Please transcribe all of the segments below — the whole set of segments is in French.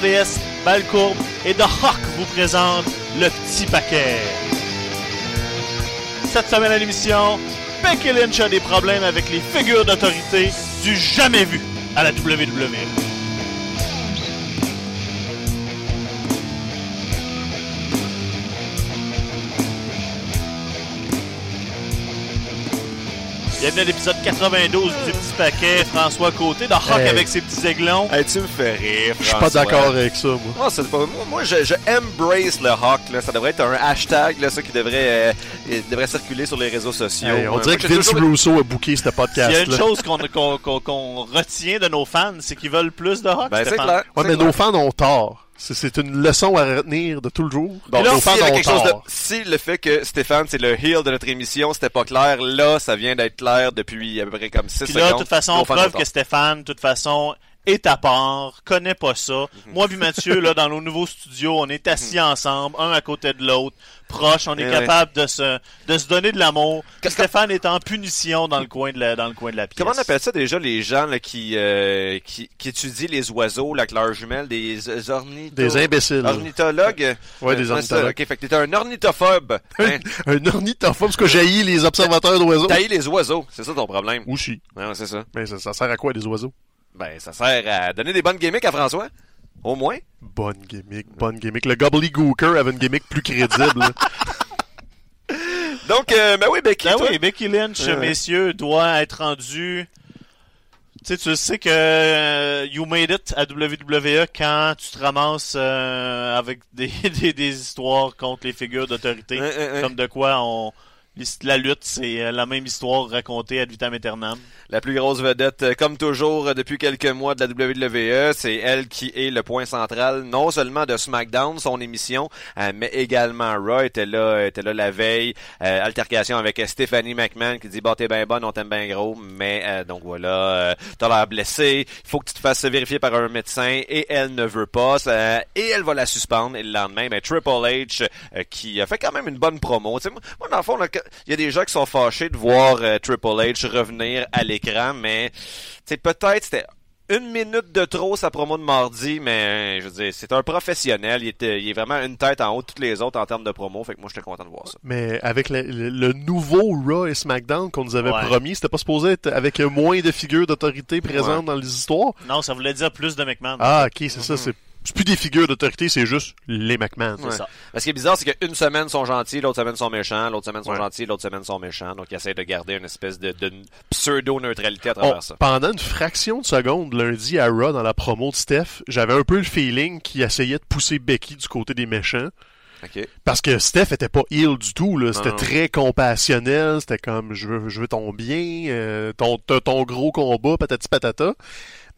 RDS, et The Hawk vous présentent le petit paquet. Cette semaine à l'émission, Becky Lynch a des problèmes avec les figures d'autorité du jamais vu à la WWE. Bienvenue à l'épisode 92 du petit paquet. François Côté, The Hawk Hey. avec ses petits aiglons. Hey, tu me fais rire. Je suis pas d'accord avec ça, moi. Moi, c'est pas- moi, moi, je, je embrace le Hawk. Là. Ça devrait être un hashtag, là, ça qui devrait, euh, devrait circuler sur les réseaux sociaux. Hey, on Moi, dirait que Vince toujours- Russo a booké ce Il y a podcast une chose qu'on qu'on- qu'on- qu'on retient de nos fans, c'est qu'ils veulent plus de Hawk. Ben, c'est clair. Ouais, mais clair. nos fans ont tort. C'est- C'est une leçon à retenir de tout le jour. Donc, quelque chose de, tort. si le fait que Stéphane, c'est le heel de notre émission, c'était pas clair, là, ça vient d'être clair depuis à peu près comme 6 Puis secondes. là, de toute façon, preuve que Stéphane, de toute façon, est à part, connaît pas ça. Mhm. Moi puis Mathieu, là, dans nos nouveaux studios, on est assis ensemble, un à côté de l'autre, proche, on est Eh capable de se, de se donner de l'amour. Stéphane est en punition dans le coin de la, dans le coin de la pièce. Comment on appelle ça déjà les gens là, qui, euh, qui, qui étudient les oiseaux là, avec leurs jumelles, des euh, ornithos... Des imbéciles. Ornithologues? Ouais, des ornithologues. Ok, fait que t'es un ornithophobe. Hein? Un ornithophobe, parce que j'haïs les observateurs d'oiseaux. Tailler les oiseaux, c'est ça ton problème? Aussi. Ouais, ouais, c'est ça. Mais ça, ça sert à quoi, des oiseaux? Ben, ça sert à donner des bonnes gimmicks à François. Au moins. Bonne gimmick, bonne gimmick. Le gobbledygooker avait une gimmick plus crédible. Donc, euh, ben oui, Becky, Ben toi. oui, Becky Lynch, Ouais. messieurs, doit être rendu. Tu sais, tu sais que euh, you made it à WWE quand tu te ramasses euh, avec des, des, des histoires contre les figures d'autorité. Ouais, ouais, ouais. Comme de quoi on la lutte, c'est euh, la même histoire racontée ad vitam aeternam. La plus grosse vedette, euh, comme toujours, euh, depuis quelques mois de la WWE, c'est elle qui est le point central, non seulement de SmackDown, son émission, mais également Raw était là, était là la veille. Altercation avec Stephanie McMahon qui dit, bah t'es bien bonne, on t'aime bien gros, mais euh, donc voilà, euh, t'as l'air blessé, il faut que tu te fasses vérifier par un médecin, et elle ne veut pas, ça- et elle va la suspendre. Et le lendemain, ben, Triple H, qui a fait quand même une bonne promo. Moi, dans le fond, là, y a des gens qui sont fâchés de voir euh, Triple H revenir à l'écran, mais peut-être c'était une minute de trop sa promo de mardi, mais je veux dire, c'est un professionnel. Il, était, il est vraiment une tête en haut de toutes les autres en termes de promo, fait que moi j'étais content de voir ça. Mais avec le, le- le nouveau Raw et SmackDown qu'on nous avait Ouais. promis, c'était pas supposé être avec moins de figures d'autorité présentes Ouais. dans les histoires. Non, ça voulait dire plus de McMahon. Ah, ok, c'est ça. C'est c'est plus des figures d'autorité, c'est juste les McMahon. c'est ça. Ce qui est bizarre, c'est qu'une semaine sont gentils, l'autre semaine sont méchants, l'autre semaine sont Ouais. gentils, l'autre semaine sont méchants. Donc ils essaient de garder une espèce de, de pseudo-neutralité à On- travers ça. pendant une fraction de seconde lundi à Raw dans la promo de Steph, j'avais un peu le feeling qu'il essayait de pousser Becky du côté des méchants. Ok. Parce que Steph était pas ill du tout, là. C'était très compassionnel. C'était comme je veux, je veux ton bien, euh, ton, t'as ton gros combat, patati patata.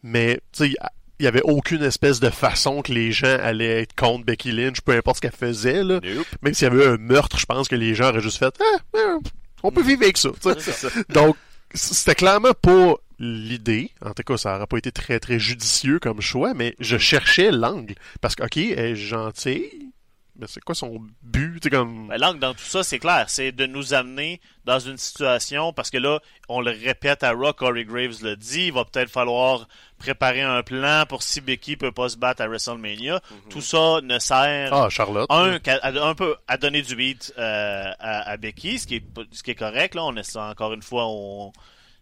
Mais tu sais, il y avait aucune espèce de façon que les gens allaient être contre Becky Lynch, peu importe ce qu'elle faisait, là. Nope. Même s'il y avait un meurtre, je pense que les gens auraient juste fait Ah, on peut vivre avec ça. Donc, c'était clairement pas l'idée. En tout cas, ça aurait pas été très, très judicieux comme choix, mais je cherchais l'angle. Parce que, OK, elle est gentille, mais c'est quoi son but? Comme... Ben, l'angle dans tout ça, c'est clair, c'est de nous amener dans une situation, parce que là, on le répète à Rock, Corey Graves le dit, il va peut-être falloir préparer un plan pour si Becky peut pas se battre à WrestleMania. Tout ça ne sert Ah, Charlotte. un, à- un peu à donner du beat euh, à, à Becky, ce qui est ce qui est correct là. On est encore une fois, on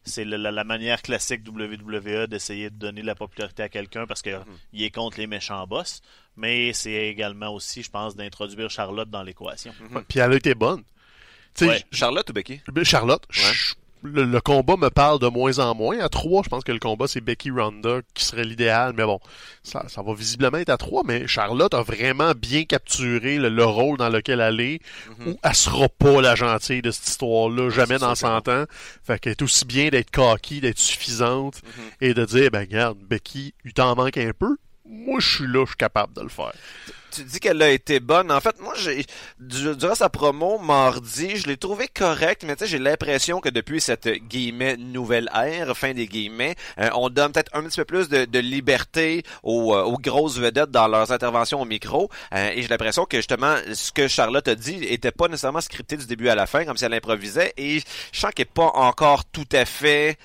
c'est la, la- la manière classique WWE d'essayer de donner de la popularité à quelqu'un parce que il est contre les méchants boss. Mais c'est également aussi, je pense, d'introduire Charlotte dans l'équation. Puis elle a été bonne. Tu sais, Ouais. Charlotte ou Becky? Charlotte, ch- le, le combat me parle de moins en moins. À 3, je pense que le combat, c'est Becky Ronda qui serait l'idéal. Mais bon, ça, ça va visiblement être à 3. Mais Charlotte a vraiment bien capturé le, le rôle dans lequel elle est. Où elle sera pas la gentille de cette histoire-là, jamais dans sûr que 100 ans. Fait qu'elle est aussi bien d'être cocky, d'être suffisante et de dire, ben regarde, Becky, il t'en manque un peu. Moi, je suis là, je suis capable de le faire. Tu dis qu'elle a été bonne. En fait, moi, j'ai du- durant sa promo mardi, je l'ai trouvé correcte, mais tu sais, j'ai l'impression que depuis cette guillemets nouvelle ère, fin des guillemets, euh, on donne peut-être un petit peu plus de, liberté aux, euh, aux grosses vedettes dans leurs interventions au micro. Euh, et j'ai l'impression que justement, ce que Charlotte a dit était pas nécessairement scripté du début à la fin, comme si elle improvisait. Et je sens qu'elle est pas encore tout à fait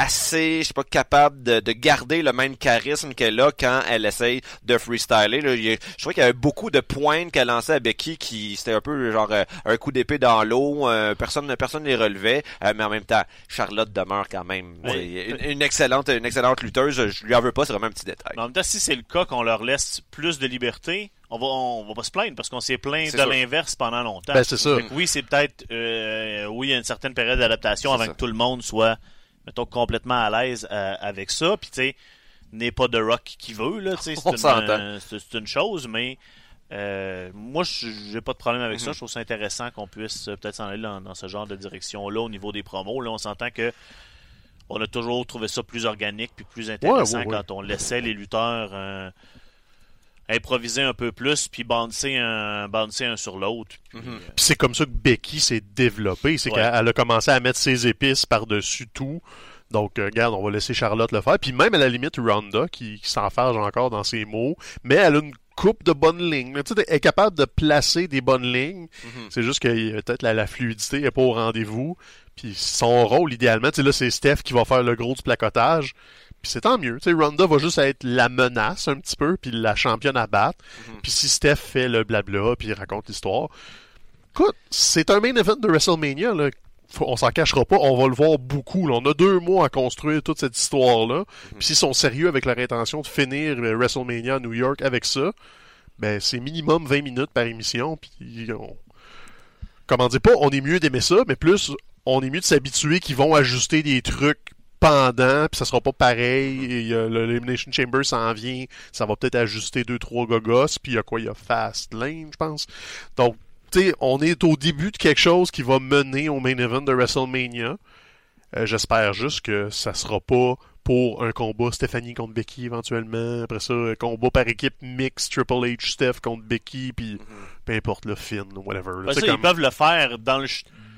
assez, je sais pas, capable de, de garder le même charisme qu'elle a quand elle essaye de freestyler. Là. Il je trouvais qu'il y avait beaucoup de pointes qu'elle lançait à Becky qui c'était un peu genre euh, un coup d'épée dans l'eau. euh, personne personne les relevait, euh, mais en même temps, Charlotte demeure quand même Oui. une, une excellente une excellente lutteuse. Je lui en veux pas, c'est vraiment un petit détail. Mais en même temps, si c'est le cas qu'on leur laisse plus de liberté, on va, on, va pas se plaindre parce qu'on s'est plaint de sûr. l'inverse pendant longtemps. Ben, c'est que oui, c'est peut-être, euh, oui, il y a une certaine période d'adaptation avant ça. que tout le monde soit, mettons, complètement à l'aise euh, avec ça. Puis, tu sais, n'est pas de rock qui veut, là, tu sais, c'est une, euh, c'est une chose, mais euh, moi, je- j'ai pas de problème avec ça. Je trouve ça intéressant qu'on puisse euh, peut-être s'en aller dans, dans ce genre de direction-là au niveau des promos. Là, on s'entend que on a toujours trouvé ça plus organique puis plus intéressant Ouais, ouais, ouais. quand on laissait les lutteurs euh, improviser un peu plus puis bouncer un, bouncer un sur l'autre. Puis, Mhm. euh, Puis c'est comme ça que Becky s'est développée. C'est Ouais. qu'elle elle a commencé à mettre ses épices par-dessus tout. Donc, euh, regarde, on va laisser Charlotte le faire. Puis même à la limite, Ronda, qui, qui s'enfarge encore dans ses mots, mais elle a une coupe de bonnes lignes. Tu sais, elle est capable de placer des bonnes lignes. Mhm. C'est juste que euh, peut-être la, la fluidité n'est pas au rendez-vous. Puis son rôle, idéalement, tu sais, là, c'est Steph qui va faire le gros du placotage. Puis c'est tant mieux. Tu sais, Ronda va juste être la menace un petit peu, puis la championne à battre. Mhm. Puis si Steph fait le blabla, puis il raconte l'histoire. Écoute, c'est un main event de WrestleMania, là. Faut- on s'en cachera pas, on va le voir beaucoup. là. On a deux mois à construire toute cette histoire-là. Puis s'ils sont sérieux avec leur intention de finir euh, WrestleMania à New York avec ça, ben c'est minimum 20 minutes par émission. Puis on... comment dire pas, on est mieux d'aimer ça, mais plus on est mieux de s'habituer qu'ils vont ajuster des trucs pendant, puis ça sera pas pareil. Et, euh, le- l'Elimination Chamber s'en vient, ça va peut-être ajuster deux trois gogos, puis il y a quoi, il y a Fast Lane, je pense. Donc, tu sais, on est au début de quelque chose qui va mener au main event de WrestleMania. Euh, J'espère juste que ça sera pas pour un combat Stephanie contre Becky éventuellement. Après ça, un combat par équipe mix Triple H Steph contre Becky, puis peu importe le Finn ou whatever. là. ben, ça, comme- Ils peuvent le faire dans le,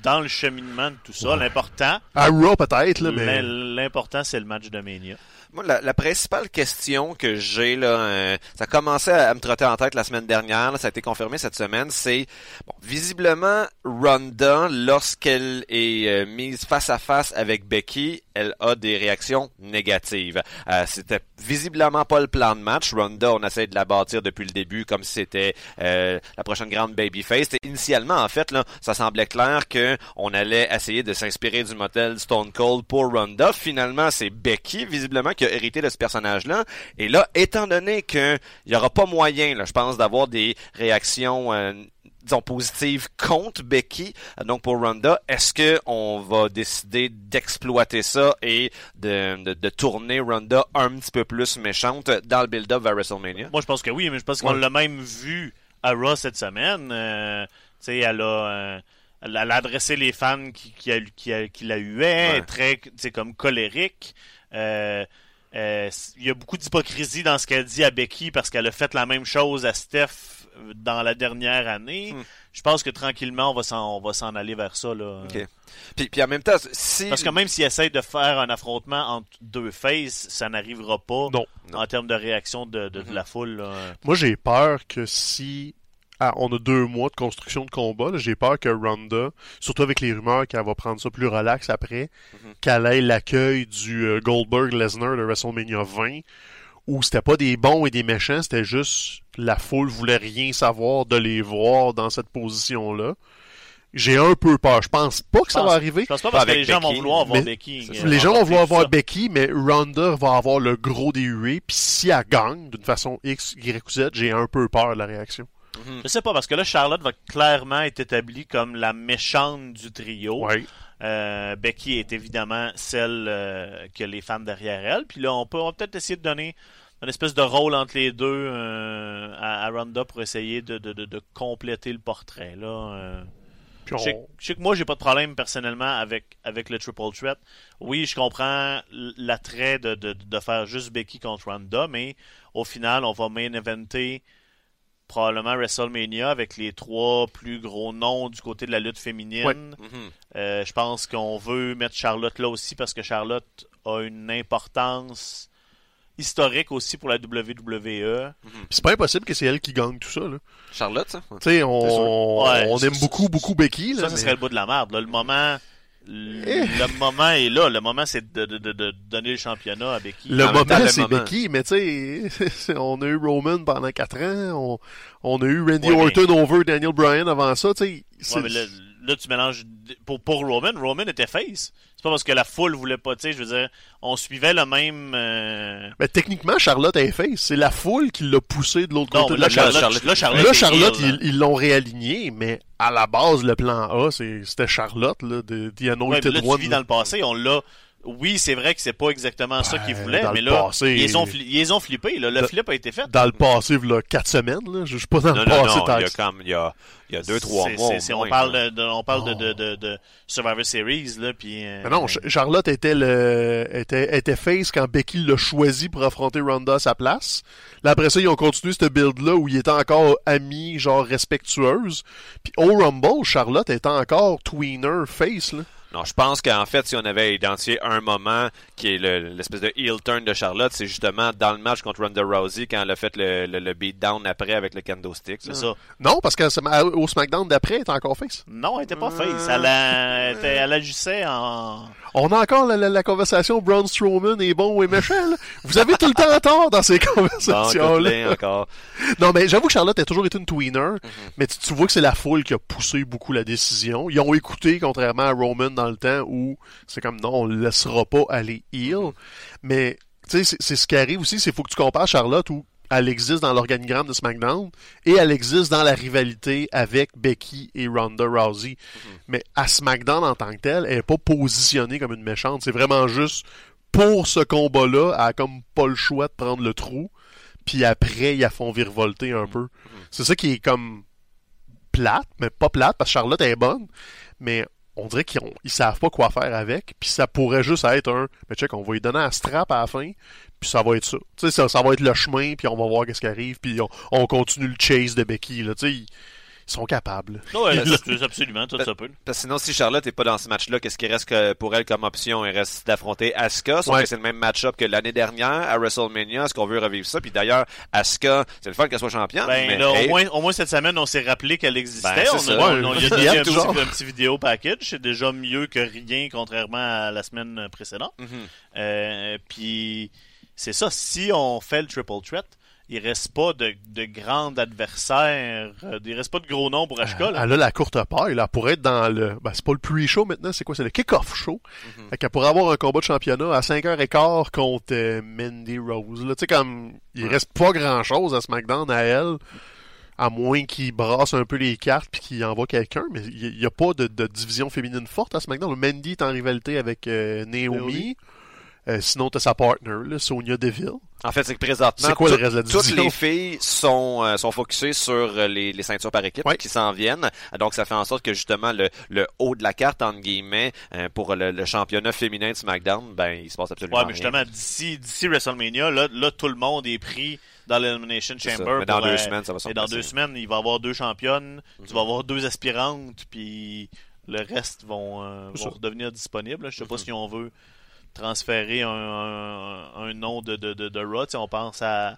dans le cheminement de tout ça. Ouais. L'important, À Raw peut-être, là, mais... l'im- l'important, c'est le match de Mania. Moi, la, la principale question que j'ai, là, euh, ça a commencé à, à me trotter en tête la semaine dernière, là, ça a été confirmé cette semaine, c'est, bon, visiblement, Ronda, lorsqu'elle est euh, mise face à face avec Becky, elle a des réactions négatives. Euh, c'était visiblement pas le plan de match. Ronda, on essaie de la bâtir depuis le début comme si c'était euh, la prochaine grande babyface. Et initialement, en fait, là, ça semblait clair que on allait essayer de s'inspirer du modèle Stone Cold pour Ronda. Finalement, c'est Becky, visiblement, qui a hérité de ce personnage-là. Et là, étant donné qu'il y aura pas moyen, je pense, d'avoir des réactions euh, disons positives contre Becky, donc pour Ronda, est-ce que on va décider d'exploiter ça et de, de, de tourner Ronda un petit peu plus méchante dans le build-up vers WrestleMania? Moi, je pense que oui, mais je pense qu'on Ouais. l'a même vu à Raw cette semaine. Euh, tu sais, elle a, euh, elle a adressé les fans qui, qui, a- qui, a- qui la huaient, Ouais. très, sais, comme colérique. Euh, euh, il y a beaucoup d'hypocrisie dans ce qu'elle dit à Becky parce qu'elle a fait la même chose à Steph dans la dernière année. Hmm. Je pense que tranquillement, on va s'en, on va s'en aller vers ça. Là. Ok. Puis, puis en même temps, si... Parce que même s'il essaye de faire un affrontement entre deux faces, ça n'arrivera pas Non. en termes de réaction de, de, de Mhm. la foule. là. Moi, j'ai peur que si ah, on a deux mois de construction de combat, j'ai peur que Ronda, surtout avec les rumeurs qu'elle va prendre ça plus relax après, Mhm. qu'elle ait l'accueil du euh, Goldberg-Lesnar de WrestleMania 20, où c'était pas des bons et des méchants, c'était juste la foule voulait rien savoir de les voir dans cette position-là. J'ai un peu peur. Je pense pas que ça pense- va arriver. Je pense pas parce que les gens vont vouloir voir mais- Becky. euh, Les gens vont vouloir plus voir ça. Becky, mais Ronda va avoir le gros des huées, puis si elle gagne d'une façon X, Y ou Z, j'ai un peu peur de la réaction. Je sais pas, parce que là, Charlotte va clairement être établie comme la méchante du trio. Ouais. Euh, Becky est évidemment celle euh, qui a les fans derrière elle. Puis là, on peut, on va peut-être essayer de donner une espèce de rôle entre les deux euh, à, à Ronda pour essayer de, de, de, de compléter le portrait. Là, Je sais, on- je sais que moi, j'ai pas de problème personnellement avec, avec le Triple Threat. Oui, je comprends l'attrait de, faire juste Becky contre Ronda, mais au final, on va main eventer probablement WrestleMania avec les trois plus gros noms du côté de la lutte féminine. Ouais. Euh, je pense qu'on veut mettre Charlotte là aussi parce que Charlotte a une importance historique aussi pour la WWE. C'est pas impossible que c'est elle qui gagne tout ça. Là. Charlotte, ça? Tu sais, on, Ouais, on c'est- aime beaucoup, beaucoup Becky. Là, Ça, ça mais- serait le bout de la merde. là. Le moment le moment est là. Le moment, c'est de, de, de, de donner le championnat à Becky. Le En temps, moment, c'est. Becky, mais tu sais, on a eu Roman pendant 4 ans, on, on a eu Randy Ouais, mais- Orton over Daniel Bryan avant ça, tu sais. Ouais, là, tu mélanges. Pour, pour Roman, Roman était face. C'est pas parce que la foule voulait pas, tu sais, je veux dire, on suivait le même. euh, Mais techniquement, Charlotte est face. C'est la foule qui l'a poussé de l'autre côté là, la Charlotte, Charlotte- là, Charlotte, Là, ils l'ont réaligné, mais à la base, le plan A, c'est- c'était Charlotte, là, de The Ouais, Anointed là, tu vis dans le passé, on l'a. Oui, c'est vrai que c'est pas exactement ça qu'ils voulaient, mais le là, passé- ils ont, fli- ils ont flippés. Là. Le Dans- flip a été fait. Dans le passé, là, 4 semaines, là. Je suis pas dans Non, le non, passé non, tant il y a comme, il y a, il y a deux, trois C'est- mois. c'est- au c'est- moins, on parle, de, de- on parle de, Oh. de, de, de Survivor Series, là, puis... euh, Mais non, Ch- Charlotte était le était, était face quand Becky l'a choisi pour affronter Ronda à sa place. Là, après ça, ils ont continué ce build-là où il était encore ami, genre respectueuse. Puis au Rumble, Charlotte était encore tweener face, là. Non, je pense qu'en fait, si on avait identifié un moment qui est le- l'espèce de heel turn de Charlotte, c'est justement dans le match contre Ronda Rousey quand elle a fait le, le, le beatdown après avec le kendo stick. C'est là. ça? Non, parce qu'au SmackDown d'après, elle était encore face. Non, elle était pas Euh, face. Elle, a- elle, était- elle agissait en... On a encore la, la- la conversation Braun Strowman est bon ou est méchant, là. Vous avez tout le temps tort dans ces conversations-là. encore. Non, mais j'avoue que Charlotte a toujours été une tweener, Mhm. mais tu, tu vois que c'est la foule qui a poussé beaucoup la décision. Ils ont écouté, contrairement à Roman dans le temps où c'est comme non, on le laissera pas aller heel. Mais tu sais, c'est- ce qui arrive aussi, c'est faut que tu compares Charlotte où elle existe dans l'organigramme de SmackDown et elle existe dans la rivalité avec Becky et Ronda Rousey. Mhm. Mais à SmackDown en tant que telle, elle est pas positionnée comme une méchante. C'est vraiment juste pour ce combat-là, elle a comme pas le choix de prendre le trou. Puis après, ils la font virevolter un peu. C'est ça qui est comme plate, mais pas plate, parce que Charlotte est bonne. Mais on dirait qu'ils ils savent pas quoi faire avec. Puis ça pourrait juste être un. Mais check, on va lui donner un strap à la fin. Puis ça va être ça. Tu sais, ça, va être le chemin. Puis on va voir qu'est-ce qui arrive. Puis on, on continue le chase de Becky. Là. Tu ils, sont capables. Non, elle, c'est absolument, tout ça peut. Parce que sinon, si Charlotte n'est pas dans ce match-là, qu'est-ce qui reste que pour elle comme option? Il reste d'affronter Asuka, sauf Ouais. que c'est le même match-up que l'année dernière à WrestleMania. Est-ce qu'on veut revivre ça? Puis d'ailleurs, Asuka, c'est le fun qu'elle soit championne. Ben, mais là, hey, au, moins, au moins cette semaine, on s'est rappelé qu'elle existait. Ben, c'est on, ça. a, on, on- il y a Ouais, donné un, yep, petit, genre. un petit vidéo package. C'est déjà mieux que rien, contrairement à la semaine précédente. Mhm. Euh, Puis, c'est ça. Si on fait le triple threat, il reste pas de, de grands adversaires. euh, Il reste pas de gros noms pour Asuka. là. Elle a la courte paille, là. Pour être dans le. Ben, c'est pas le pre-show maintenant, c'est quoi? C'est le kick-off show. Fait qu'elle pourrait avoir un combat de championnat à 5h15 contre euh, Mandy Rose. Là, tu sais, comme. Il reste pas grand-chose à SmackDown à elle. À moins qu'il brasse un peu les cartes puis qu'il envoie quelqu'un. Mais il n'y a pas de, de division féminine forte à SmackDown. Mandy est en rivalité avec euh, Naomi. Naomi. Euh, sinon, t'as sa partner, là, Sonia Deville. En fait, c'est que présentement, C'est quoi le reste de la toutes les filles sont euh, sont focusées sur euh, les, les ceintures par équipe Ouais. qui s'en viennent. Donc, ça fait en sorte que justement le, le haut de la carte entre guillemets euh, pour le, le championnat féminin de SmackDown, ben il se passe absolument Ouais, mais rien. justement, d'ici, d'ici WrestleMania, là, là, tout le monde est pris dans l'Elimination. Chamber. Mais dans pour, deux euh, semaines, ça va se Et dans passer. deux semaines, il va y avoir deux championnes, tu Mhm. vas avoir deux aspirantes, puis le reste vont, euh, vont redevenir disponibles. Je sais pas Mhm. si on veut transférer un, un, un nom de, de, de, de Raw. On pense à,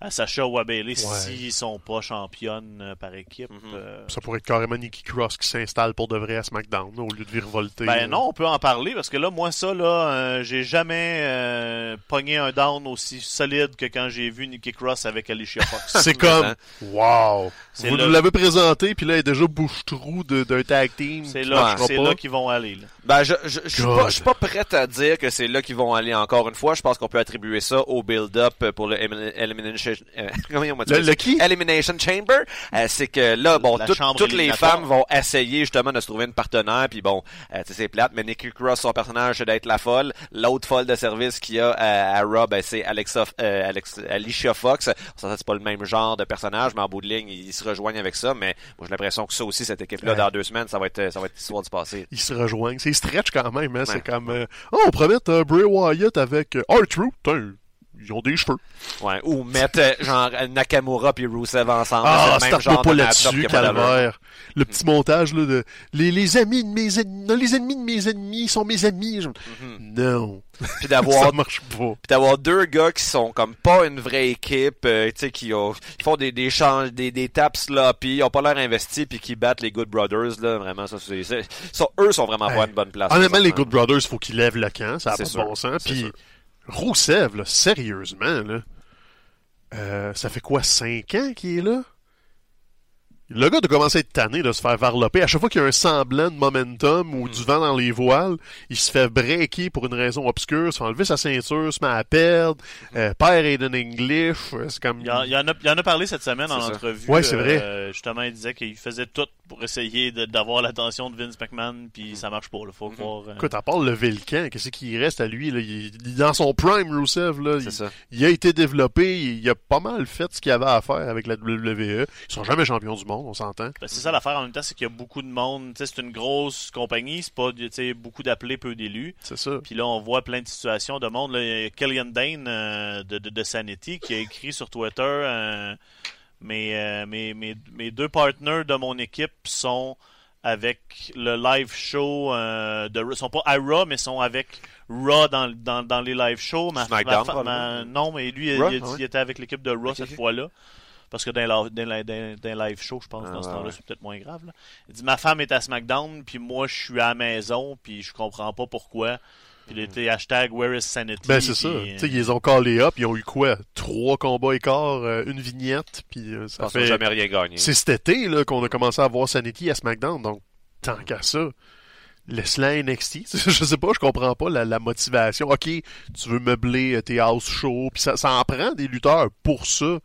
à Sacha ou à Bailey s'ils sont pas championnes euh, par équipe. Mhm. euh, Ça pourrait être carrément Nikki Cross qui s'installe pour de vrai à SmackDown, au lieu de virevolter. Ben non, on peut en parler parce que là, moi, ça, là, euh, j'ai jamais euh, pogné un down aussi solide que quand j'ai vu Nikki Cross avec Alicia Fox. C'est comme, wow! Vous là- nous l'avez présenté, puis là, elle est déjà bouche-trou de- d'un tag team. C'est là, pas. là qu'ils vont aller. Là. Ben, je, je, je suis pas, je suis pas prête à dire que c'est là qu'ils vont aller encore une fois. Je pense qu'on peut attribuer ça au build-up pour le Emin- Elimination, euh, comment on va dire Le- le qui? Elimination Chamber. Euh, c'est que là, bon, tout- toutes les femmes vont essayer justement de se trouver une partenaire, puis bon, euh, tu sais, c'est plate, mais Nikki Cross, son personnage, c'est d'être la folle. L'autre folle de service qu'il y a à, à Raw, ben, c'est Alexa, euh, Alex, Alicia Fox. Ça, c'est pas le même genre de personnage, mais en bout de ligne, ils se rejoignent avec ça, mais moi, j'ai l'impression que ça aussi, cette équipe-là, Ouais. dans deux semaines, ça va être, ça va être l'histoire du passé. Ils se rejoignent. C'est stretch quand même, hein. C'est comme, euh, oh, on promet euh, Bray Wyatt avec euh, R-Truth. Ils ont des cheveux. Ouais, ou mettre euh, genre Nakamura puis Rusev ensemble. Ah, c'est le même genre pas de là-dessus, calvaire. Le petit montage, là, de, les, les amis de mes ennemis, les ennemis de mes ennemis sont mes amis. Je- Mhm. Non. Puis Ça d'avoir marche pas. Puis d'avoir deux gars qui sont comme pas une vraie équipe, euh, tu sais, qui, ont- qui font des des, changes, des des tapes sloppy, ils ont pas l'air investis puis qui battent les Good Brothers là, vraiment ça c'est eux sont vraiment pas à une bonne place. Honnêtement, les présentement. Good Brothers, faut qu'ils lèvent le camp, ça a pas de bon sens. Puis. Rousseff, là, sérieusement, là, euh, ça fait quoi, 5 ans qu'il est là? Le gars doit commencer à être tanné de se faire varloper. À chaque fois qu'il y a un semblant de momentum ou Hmm. du vent dans les voiles, il se fait breaker pour une raison obscure, se fait enlever sa ceinture, se met à perdre, Hmm. euh, perd Aiden English, c'est comme... Il en, il en a, il en a parlé cette semaine en ça. entrevue. Ouais, c'est vrai. euh, justement, il disait qu'il faisait tout pour essayer d'avoir l'attention de Vince McMahon, puis ça marche pas. Là, faut croire. euh, Écoute, à part lever le camp, qu'est-ce qu'il reste à lui? Là? Il, dans son prime, Rusev. Là. Il, ça. il a été développé, il, il a pas mal fait ce qu'il avait à faire avec la WWE. Ils sont jamais champions du monde, on s'entend. Ben, c'est ça l'affaire en même temps, c'est qu'il y a beaucoup de monde. C'est une grosse compagnie, c'est pas tu sais, beaucoup d'appelés, peu d'élus. C'est ça. Puis là, on voit plein de situations de monde. Là, il y a Killian Dane euh, de, de, de Sanity qui a écrit sur Twitter euh, mes, euh, mes, mes, mes deux partners de mon équipe sont avec le live show euh, de sont pas à Raw mais sont avec Raw dans, dans, dans les live shows Ma- ma non mais lui il, était avec l'équipe de Raw cette ok. fois-là parce que les live shows, je pense, Ah, dans ce ouais, temps-là, ouais. c'est peut-être moins grave. Là. Il dit Ma femme est à SmackDown, puis moi, je suis à la maison, puis je comprends pas pourquoi. Puis il était hashtag Where is Sanity. Ben, c'est ça. Tu sais, ils ont callés up, ils ont eu quoi? Trois combats écarts, euh, une vignette, puis euh, ça fait... jamais rien gagné. C'est cet été là, qu'on a commencé à voir Sanity à SmackDown, donc tant qu'à ça. Laisse-la à NXT. je sais pas, je comprends pas la, la motivation. Ok, tu veux meubler euh, tes house shows, puis ça, ça en prend des lutteurs pour ça,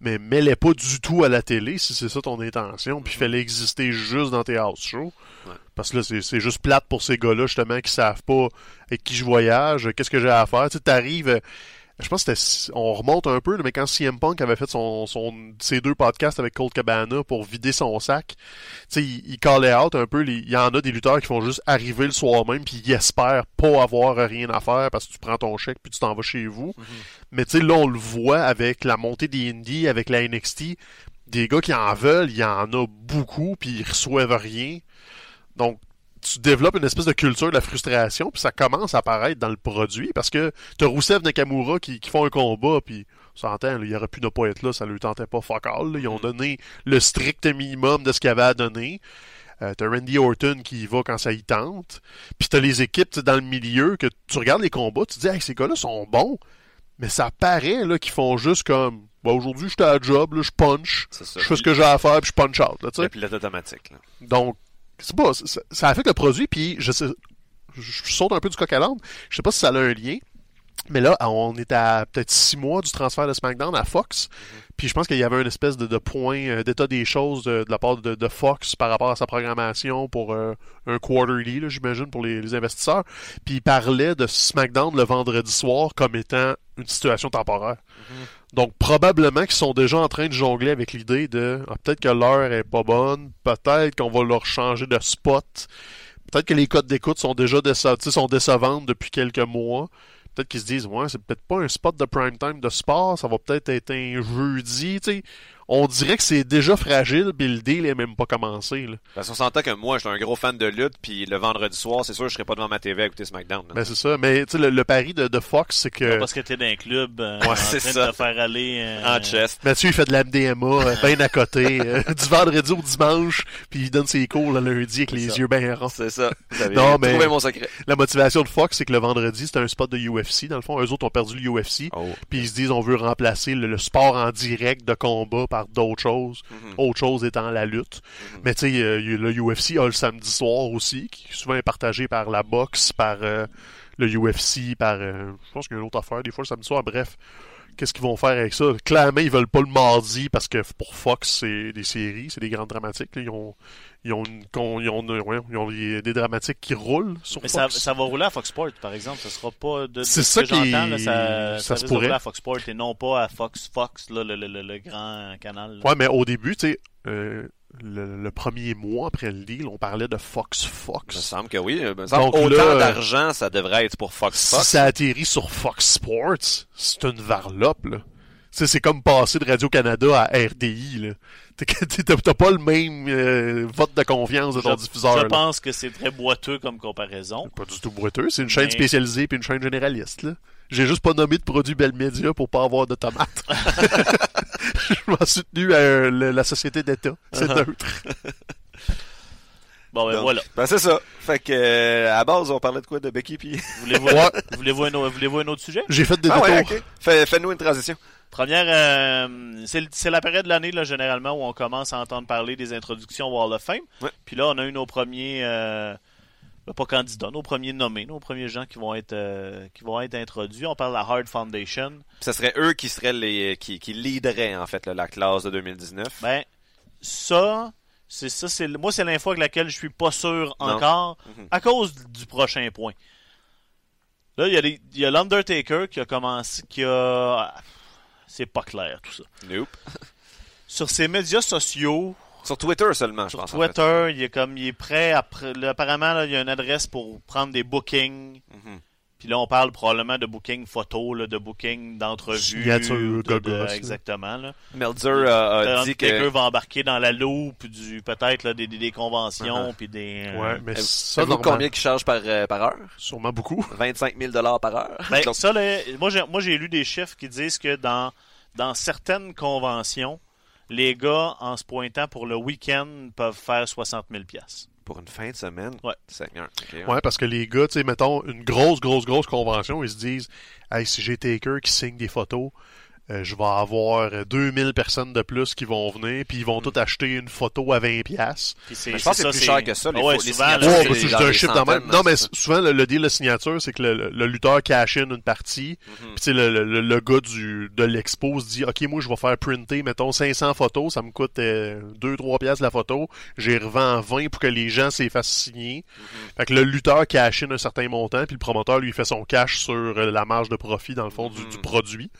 mais mets-les pas du tout à la télé si c'est ça ton intention, puis fais-les exister juste dans tes house shows. Ouais. Parce que là, c'est- c'est juste plate pour ces gars-là, justement, qui savent pas avec qui je voyage, qu'est-ce que j'ai à faire. Tu sais, t'arrives... je pense que c'était, on remonte un peu, mais quand CM Punk avait fait son, son, ses deux podcasts avec Colt Cabana pour vider son sac, tu sais, il, il callait out un peu, il y en a des lutteurs qui font juste arriver le soir même puis ils espèrent pas avoir rien à faire parce que tu prends ton chèque puis tu t'en vas chez vous. Mais tu sais, là, on le voit avec la montée des indies, avec la NXT, des gars qui en veulent, il y en a beaucoup puis ils reçoivent rien. Donc, tu développes une espèce de culture de la frustration, puis ça commence à apparaître dans le produit, parce que t'as Rousseff Nakamura qui, qui font un combat, puis on s'entend, là, il aurait pu ne pas être là, ça lui tentait pas fuck all, là. Ils ont donné le strict minimum de ce qu'il y avait à donner. Euh, t'as Randy Orton qui y va quand ça y tente. Puis t'as les équipes dans le milieu que tu regardes les combats, tu te dis hey, ces gars-là sont bons, mais ça paraît là qu'ils font juste comme bah, aujourd'hui j'étais à la job, là, je punch, je fais ce que j'ai à faire, puis je punch out. Là, tu sais. Le pilote Donc, c'est pas, ça, ça affecte le produit, puis je sais, je, je saute un peu du coq à l'âne. Je sais pas si ça a un lien, mais là, on est à peut-être six mois du transfert de SmackDown à Fox, puis je pense qu'il y avait une espèce de, de point euh, d'état des choses de, de la part de, de Fox par rapport à sa programmation pour euh, un quarterly, là, j'imagine, pour les, les investisseurs. Puis il parlait de SmackDown le vendredi soir comme étant une situation temporaire. Donc probablement qu'ils sont déjà en train de jongler avec l'idée de ah, peut-être que l'heure est pas bonne, peut-être qu'on va leur changer de spot, peut-être que les codes d'écoute sont déjà déce- sont décevantes depuis quelques mois. Peut-être qu'ils se disent ouais, c'est peut-être pas un spot de prime time de sport, ça va peut-être être un jeudi, tu sais. On dirait que c'est déjà fragile, puis le deal est même pas commencé. Là. Parce qu'on s'entend que moi, je suis un gros fan de lutte, puis le vendredi soir, c'est sûr, je serai pas devant ma TV à écouter SmackDown. là. Ben c'est ça, mais tu sais le, le pari de, de Fox, c'est que Pas parce que t'es dans un club euh, Ouais, en c'est train ça. de te faire aller euh, En chest. Mathieu il fait de la MDMA euh, bien à côté, euh, du vendredi au dimanche, puis il donne ses cours le lundi avec les ça. yeux bien ronds. C'est ça. Non, mais- trouvé mon secret. La motivation de Fox, c'est que le vendredi, c'était un spot de UFC. Dans le fond, eux autres ont perdu le UFC. Oh. Puis ils se disent, on veut remplacer le, le sport en direct de combat par d'autres choses. Mhm. Autre chose étant la lutte. Mais tu sais, euh, le UFC a le samedi soir aussi, qui souvent est partagé par la boxe, par euh, le UFC, par... euh, je pense qu'il y a une autre affaire, des fois le samedi soir. Bref, qu'est-ce qu'ils vont faire avec ça? Clairement, ils veulent pas le mardi parce que pour Fox, c'est des séries, c'est des grandes dramatiques. là. Ils ont... Ils ont, une, ils ont, une- ouais, ils ont des des dramatiques qui roulent sur Mais ça, Fox. ça va rouler à Fox Sport, par exemple. Ce sera pas de, de C'est ce ça que j'entends, là, ça, ça ça se pourrait. rouler à Fox Sport et non pas à Fox Fox, là, le, le, le, le grand canal. là. Ouais, mais au début, tu sais, euh, le, le premier mois après le deal, on parlait de Fox Il me Fox. semble que oui. Il me semble Donc autant là, d'argent, ça devrait être pour Fox Si Fox. ça atterrit sur Fox Sports, c'est une varlope, là. C'est comme passer de Radio-Canada à RDI, T'as t'as pas le même euh, vote de confiance de ton Je, diffuseur, je là. pense que c'est très boiteux comme comparaison. Pas du tout boiteux, c'est une chaîne Mais- spécialisée puis une chaîne généraliste, là. J'ai juste pas nommé de produit Bell Media pour pas avoir de tomates. Je m'en suis tenu à euh, le- la société d'État. C'est Uh-huh. neutre. Bon, ben Donc, voilà. Ben c'est ça. Fait que euh, à base, on parlait de quoi de Becky puis. Voulez-vous Ouais. voulez-vous un, au- voulez-vous un autre sujet? J'ai fait des Ah ouais, détours. ok. Fais- Fais-nous une transition. Première, euh, c'est le- c'est la période de l'année là, généralement où on commence à entendre parler des introductions Wall of Fame. Ouais. Puis là, on a eu nos premiers, euh, pas candidats, nos premiers nommés, nos premiers gens qui vont être euh, qui vont être introduits. On parle de la Hard Foundation. Ce serait eux qui seraient les qui, qui leaderaient en fait là, la classe de 2019. Ben ça, c'est ça, c'est moi c'est l'info avec laquelle je suis pas sûr encore Mhm. à cause du prochain point. Là, il y a les- il y a l'Undertaker qui a commencé, qui a, c'est pas clair tout ça. Nope. Sur ses médias sociaux, Sur Twitter seulement, je Sur pense. en fait. Twitter, il est comme il est prêt à pr- là, apparemment là, il y a une adresse pour prendre des bookings. Mhm. Puis là on parle probablement de booking photo, là, de booking d'entrevue, Signature, de- exactement là. Meltzer a, a dit Quelqu'un que. va embarquer dans la loupe du peut-être des, des, des conventions Uh-huh. puis des euh, Ouais, mais ça, combien qu'ils chargent par, euh, par heure? Sûrement beaucoup. 25 000 dollars par heure. Ben, Donc, ça, là, moi, j'ai, moi, j'ai lu des chiffres qui disent que dans, dans certaines conventions, les gars, en se pointant pour le week-end, peuvent faire 60 000 piastres. pour une fin de semaine? Ouais. Seigneur. Ok, ouais. Ouais, parce que les gars, tu sais, mettons, une grosse, grosse, grosse convention, ils se disent, hey, si j'ai Taker qui signe des photos, euh, je vais avoir euh, 2000 personnes de plus qui vont venir, puis ils vont tous acheter une photo à 20 pièces. Puis je pense que c'est plus cher que ça, les Ah ouais, les signatures, bah, c'est- un les chiffre même. Non, mais souvent, le, le deal de signature, c'est que le, le- le lutteur cash in une partie, Mhm. puis tu sais, le, le, le gars du, de l'expo se dit, OK, moi, je vais faire printer, mettons, 500 photos, ça me coûte 2-3 pièces la photo, j'ai revends 20 pour que les gens s'y fassent signer. Mhm. Fait que le lutteur cash in un certain montant, puis le promoteur, lui, fait son cash sur euh, la marge de profit, dans le fond, du, Mhm. du produit.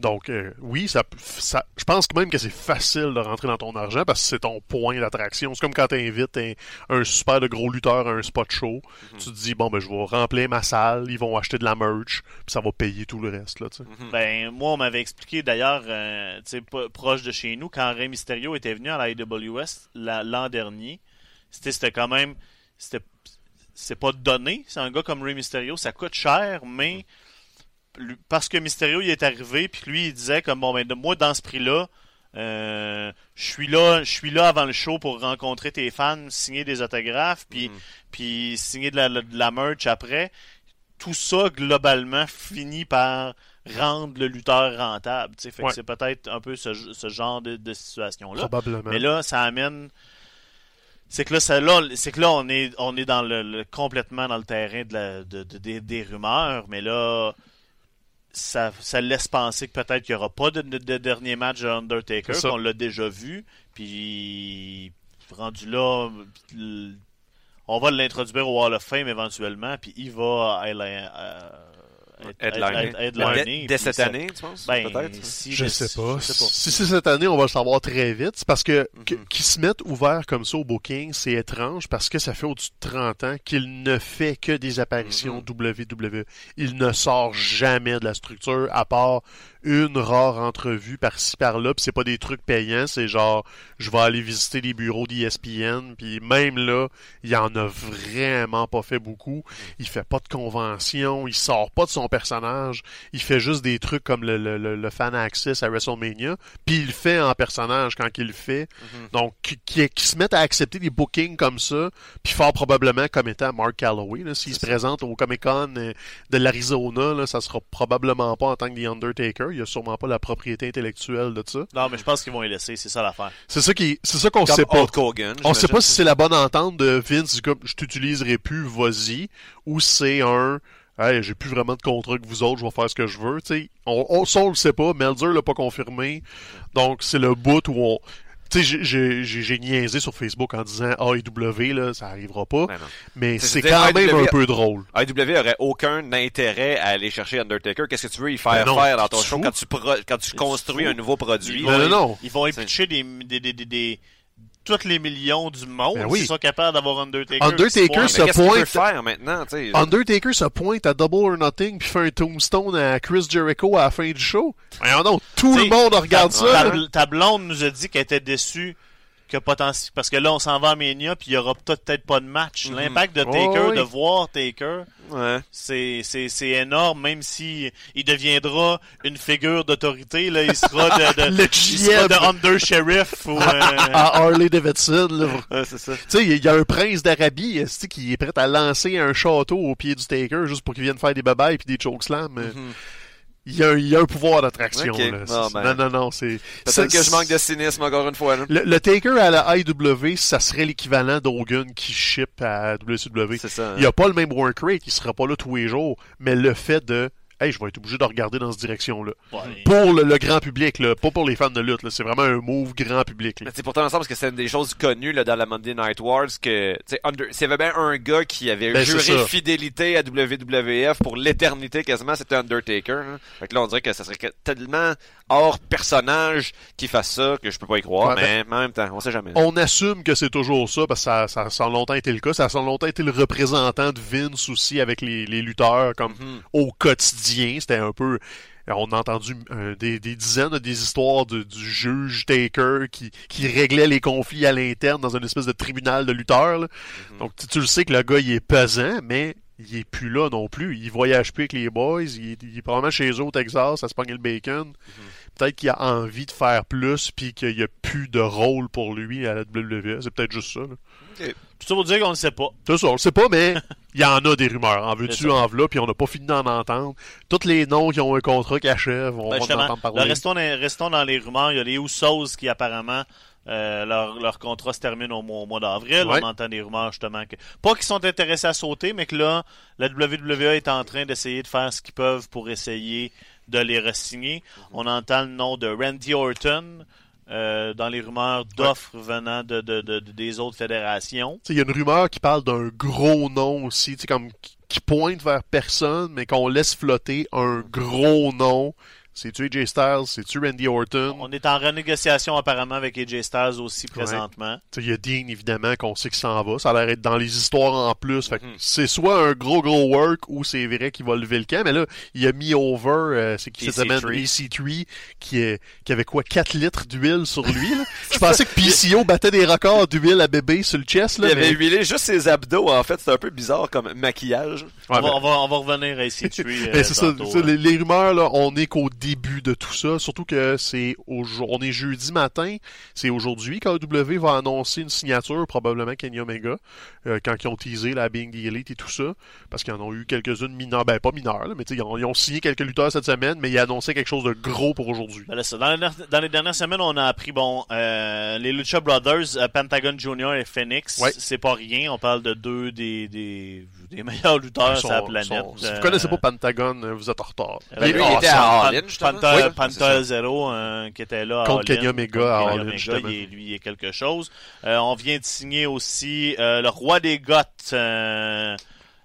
Donc, euh, oui, ça, ça, je pense que même que c'est facile de rentrer dans ton argent parce que c'est ton point d'attraction. C'est comme quand tu invites un, un super de gros lutteur à un spot show. Tu te dis, bon, ben, je vais remplir ma salle, ils vont acheter de la merch, puis ça va payer tout le reste, là. Mhm. Ben, moi, on m'avait expliqué d'ailleurs, euh, tu sais, pas- proche de chez nous, quand Rey Mysterio était venu à la AWS l'an dernier, c'était quand même, c'était c'est pas donné. C'est un gars comme Rey Mysterio, ça coûte cher, mais lui- parce que Mysterio il est arrivé, puis lui il disait comme bon ben de moi dans ce prix-là, euh, je suis là, je suis là avant le show pour rencontrer tes fans, signer des autographes, puis Mhm. puis signer de la, de la merch après. Tout ça globalement finit par rendre le lutteur rentable. tu sais. Fait Ouais. que c'est peut-être un peu ce, ce genre de, de situation-là. Probablement. Mais là, ça amène. C'est que là, ça, là, c'est que là, on est, on est dans le, le- complètement dans le terrain de la, de, de- des- des rumeurs, mais là, ça, ça laisse penser que peut-être qu'il n'y aura pas de, de- de dernier match de Undertaker, qu'on l'a déjà vu, puis rendu là, on va l'introduire au Hall of Fame éventuellement, puis il va être- Dès, cette année, tu penses? Ben, Peut-être? si Je sais pas. je sais pas. Si c'est cette année, on va le savoir très vite. C'est parce que Mhm. qu'ils se mettent ouverts comme ça au booking, c'est étrange parce que ça fait au-dessus de 30 ans qu'il ne fait que des apparitions Mhm. WWE. Il ne sort jamais de la structure à part une rare entrevue par-ci par-là, puis c'est pas des trucs payants, c'est genre je vais aller visiter les bureaux d'ESPN, puis même là, il en a vraiment pas fait beaucoup. Il fait pas de convention, il sort pas de son personnage, il fait juste des trucs comme le, le, le, le fan access à WrestleMania, puis il le fait en personnage quand il le fait. Mhm. Donc, qui, qui, qui se mettent à accepter des bookings comme ça, puis fort probablement comme étant Mark Calloway, s'il se ça. présente au Comic Con euh, de l'Arizona, là, ça sera probablement pas en tant que The Undertaker. Il a sûrement pas la propriété intellectuelle de ça. Non, mais je pense qu'ils vont y laisser, c'est ça l'affaire. C'est ça qui, c'est ça qu'on sait pas. Hogan. On sait pas si c'est la bonne entente de Vince, je t'utiliserai plus, vas-y, ou c'est un Hey, j'ai plus vraiment de contrat que vous autres, je vais faire ce que je veux. Tu sais, on, on, ça, on le sait pas, Melzer l'a pas confirmé. Donc c'est le bout où on. Tu sais, j'ai- j'ai j'ai- j'ai niaisé sur Facebook en disant AEW, là, ça arrivera pas. Ben non. Mais C'est- quand même un peu drôle. AEW aurait aucun intérêt à aller chercher Undertaker. Qu'est-ce que tu veux y faire Ben non, faire dans ton show quand tu, pro- quand tu construis un nouveau produit? Ils Non, vont, non, non. Ils vont des, des, des, des, tous les millions du monde Ben oui. s'ils sont capables d'avoir Undertaker. Undertaker, se pointe- faire maintenant? Undertaker se pointe à Double or Nothing puis fait un tombstone à Chris Jericho à la fin du show. Donc, tout T'sais, le monde regarde ta, ça. ta blonde nous a dit qu'elle était déçue que potentiel parce que là on s'en va à Mania puis il y aura peut-être pas de match. Mhm. L'impact de Oh, Taker, oui. de voir Taker, Ouais. c'est c'est c'est énorme même si il deviendra une figure d'autorité là, il sera de, de Le il sera de under sheriff ou euh, à Harley Davidson. Ouais. Tu sais, il y a un prince d'Arabie qui est prêt à lancer un château au pied du Taker juste pour qu'il vienne faire des babayes puis des chokeslams. mais Mhm. Il y, a un- il y a un pouvoir d'attraction. Ok. là. Ah, C'est- ben. Non, non, non. c'est Peut-être que je manque de cynisme encore une fois, là. Le, le Taker à la IW, ça serait l'équivalent d'Hogan qui ship à WCW. C'est ça. hein. Il n'y a pas le même work rate, il sera pas là tous les jours, mais le fait de Hey, je vais être obligé de regarder dans cette direction-là. ouais. Pour le, le grand public, là, pas pour les fans de lutte. C'est vraiment un move grand public. là. Mais c'est pourtant ensemble parce que c'est une des choses connues là, dans la Monday Night Wars que Under... s'il y avait bien un gars qui avait Ben, juré fidélité à WWF pour l'éternité quasiment, c'était Undertaker. hein. Fait que là on dirait que ça serait tellement hors personnage qu'il fasse ça que je peux pas y croire, Ouais, mais en même temps, on sait jamais. On assume que c'est toujours ça, parce que ça, ça a sans longtemps été le cas. Ça a sans longtemps été le représentant de Vince aussi avec les, les lutteurs, comme Mhm. au quotidien. C'était un peu... On a entendu euh, des, des dizaines de des histoires de- du juge Taker qui, qui réglait les conflits à l'interne dans une espèce de tribunal de lutteurs. là. Donc tu, tu le sais que le gars il est pesant, mais il est plus là non plus. Il voyage plus avec les boys. Il, est- il est probablement chez eux au Texas à se le bacon. Peut-être qu'il a envie de faire plus puis qu'il n'y a plus de rôle pour lui à la WWE. C'est peut-être juste ça. là. Tout ça pour dire qu'on ne sait pas. C'est ça, on le sait pas, mais il y en a des rumeurs. En veux-tu, en v'là, puis on n'a pas fini d'en entendre. Tous les noms qui ont un contrat qui achèvent, on Ben, va en entendre là, parler. restons, dans, restons dans les rumeurs. Il y a les Usos qui apparemment euh, leur, leur contrat se termine au mois, au mois d'avril. Ouais. On entend des rumeurs justement que pas qu'ils sont intéressés à sauter, mais que là, la WWE est en train d'essayer de faire ce qu'ils peuvent pour essayer de les re-signer. On entend le nom de Randy Orton. euh, dans les rumeurs d'offres venant de, de- de- de- des autres fédérations. Il y a une rumeur qui parle d'un gros nom aussi, comme qui- qui pointe vers personne, mais qu'on laisse flotter un gros nom. C'est-tu AJ Styles? C'est-tu Randy Orton? On est en renégociation apparemment avec AJ Styles aussi présentement. Il y a Dean, évidemment, qu'on sait qu'il s'en va. Ça a l'air d'être dans les histoires en plus. Mhm. c'est soit un gros, gros work ou c'est vrai qu'il va lever le camp. Mais là, il a mis over, euh, c'est qui cette semaine? EC3. EC3, qui, est, qui avait quoi? 4 litres d'huile sur lui. là? Je pensais que PCO battait des records d'huile à bébé sur le chest. Il Là, avait mais... huilé juste ses abdos, en fait, c'est un peu bizarre comme maquillage. Ouais, on, va, mais- on, va, on va revenir à EC3 euh, c'est ça, hein. les, les rumeurs, là, on est qu'au début de tout ça. Surtout que c'est aujourd- on est jeudi matin. C'est aujourd'hui qu'AW va annoncer une signature, probablement Kenny Omega, euh, quand ils ont teasé la Being the Elite et tout ça. Parce qu'ils en ont eu quelques-unes mineures, ben pas mineures, là, mais tu sais, ils ont, ils ont signé quelques lutteurs cette semaine, mais ils annonçaient quelque chose de gros pour aujourd'hui. Ben dans, les, der- dans les dernières semaines, on a appris, bon, euh, les Lucha Brothers, euh, Pentagon Junior et Phoenix, Ouais. c'est pas rien. On parle de deux des, des, des meilleurs lutteurs sur la planète. sont- si vous connaissez pas Pentagon, vous êtes en retard. Ben, lui, il était à Pan- All In, justement. Panther, Oui, ça. Zero, euh, qui était là à Contre Omega Contre à Kenny All In, Omega, justement. il est- lui, il est quelque chose. Euh, on vient de signer aussi euh, le roi des Goths, euh,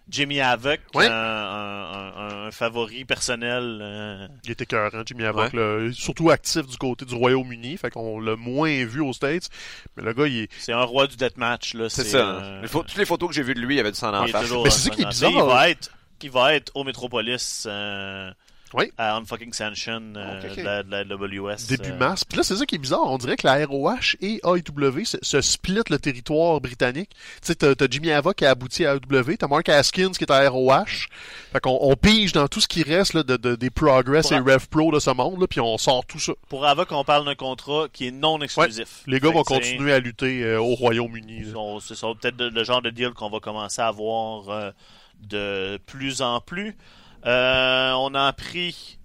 Jimmy Havoc, Ouais. un, un- un- un favori personnel. euh, Il était écœurant, Jimmy Havoc, là, surtout actif du côté du Royaume-Uni, fait qu'on l'a moins vu aux States. Mais le gars, il est, c'est un roi du deathmatch. là. C'est ça. euh, Les Toutes les photos que j'ai vues de lui, il avait du sang en face. Mais c'est ça qui est bizarre. Il va être, il va être au Metropolis euh, Oui. à Unfucking Sanction euh, de, la, de la WS. Début euh, mars. Puis là, c'est ça qui est bizarre. On dirait que la ROH et AEW se, se split le territoire britannique. Tu sais, t'as, Jimmy Havoc qui a abouti à AEW, t'as Mark Haskins qui est à ROH. Fait qu'on on pige dans tout ce qui reste là, de, de- des Progress Pour et un- Rev Pro de ce monde, là, puis on sort tout ça. Pour Avoc, on parle d'un contrat qui est non exclusif. Les gars Fait vont continuer à lutter euh, au Royaume-Uni. C'est peut-être le, le genre de deal qu'on va commencer à voir euh, de plus en plus. Euh, on a appris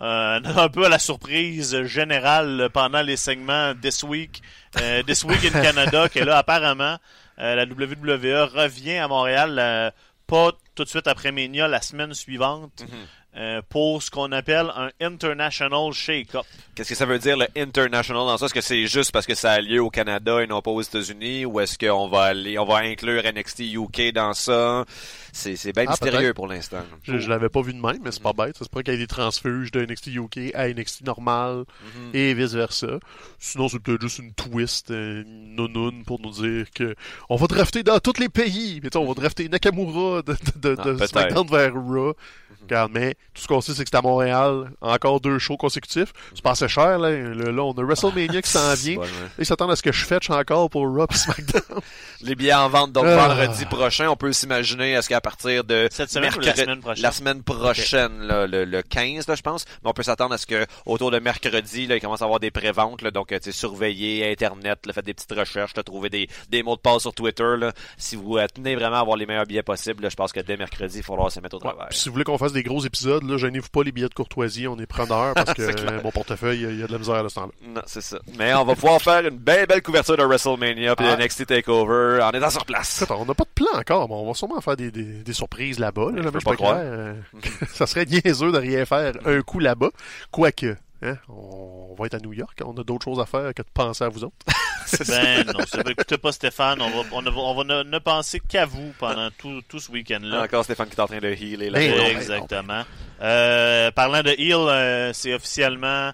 euh, un peu à la surprise générale pendant les segments This Week, euh, This Week in Canada, que là, apparemment, la WWE revient à Montréal, pas tout de suite après Mania la semaine suivante Mhm. Euh, pour ce qu'on appelle un International Shake-Up. Qu'est-ce que ça veut dire le international dans ça? Est-ce que c'est juste parce que ça a lieu au Canada et non pas aux États-Unis? Ou est-ce qu'on va aller, on va inclure NXT UK dans ça? C'est, c'est bien Ah, mystérieux peut-être. pour l'instant. Je, je l'avais pas vu de même, mais c'est pas bête. Ça se pourrait qu'il y ait des transfuges de NXT UK à NXT normal Mhm. et vice-versa. Sinon, c'est peut-être juste une twist, une nounoune pour nous dire que on va drafter dans tous les pays. Mais tu sais, on va drafter Nakamura de, de, de, Ah, de. SmackDown vers Raw. Regarde, mais tout ce qu'on sait, c'est que c'est à Montréal. Encore deux shows consécutifs. C'est pas assez cher, là. Là, là, on a WrestleMania qui s'en vient. Bon, ouais. Ils s'attendent à ce que je fetch encore pour Raw et SmackDown. Les billets en vente donc Ah. vendredi prochain. On peut s'imaginer est-ce qu'à partir de Cette semaine ou la mercredi- semaine prochaine? la semaine prochaine, là, le, le 15, là, je pense. Mais on peut s'attendre à ce que autour de mercredi, là, il commence à avoir des préventes. Là, donc, euh, tu sais, surveillez Internet, là, faites des petites recherches, là, trouvez des, des mots de passe sur Twitter. Là. Si vous euh, tenez vraiment à avoir les meilleurs billets possibles, là, je pense que dès mercredi, il faudra se mettre au Ouais. travail. Puis si vous voulez qu'on fasse des gros épisodes, là, gênez-vous pas les billets de courtoisie, on est preneur parce que mon portefeuille, il y a de la misère à ce temps-là. Non, c'est ça. Mais on va pouvoir faire une belle, belle couverture de WrestleMania puis Ah. de NXT TakeOver en étant sur place. Écoute, on n'a pas de plan encore, mais on va sûrement faire des, des, des surprises là-bas. Là, Je jamais peux je pas croire. euh, ça serait niaiseux de rien faire un coup là-bas. Quoique, hein, on va être à New York, on a d'autres choses à faire que de penser à vous autres. Ben non, ça va écoutez pas Stéphane, on va, on va, on va ne, ne penser qu'à vous pendant tout, tout ce week-end-là. Encore Stéphane qui est en train de healer là. Ben non, ben Exactement. Euh, parlant de Hill, euh, c'est officiellement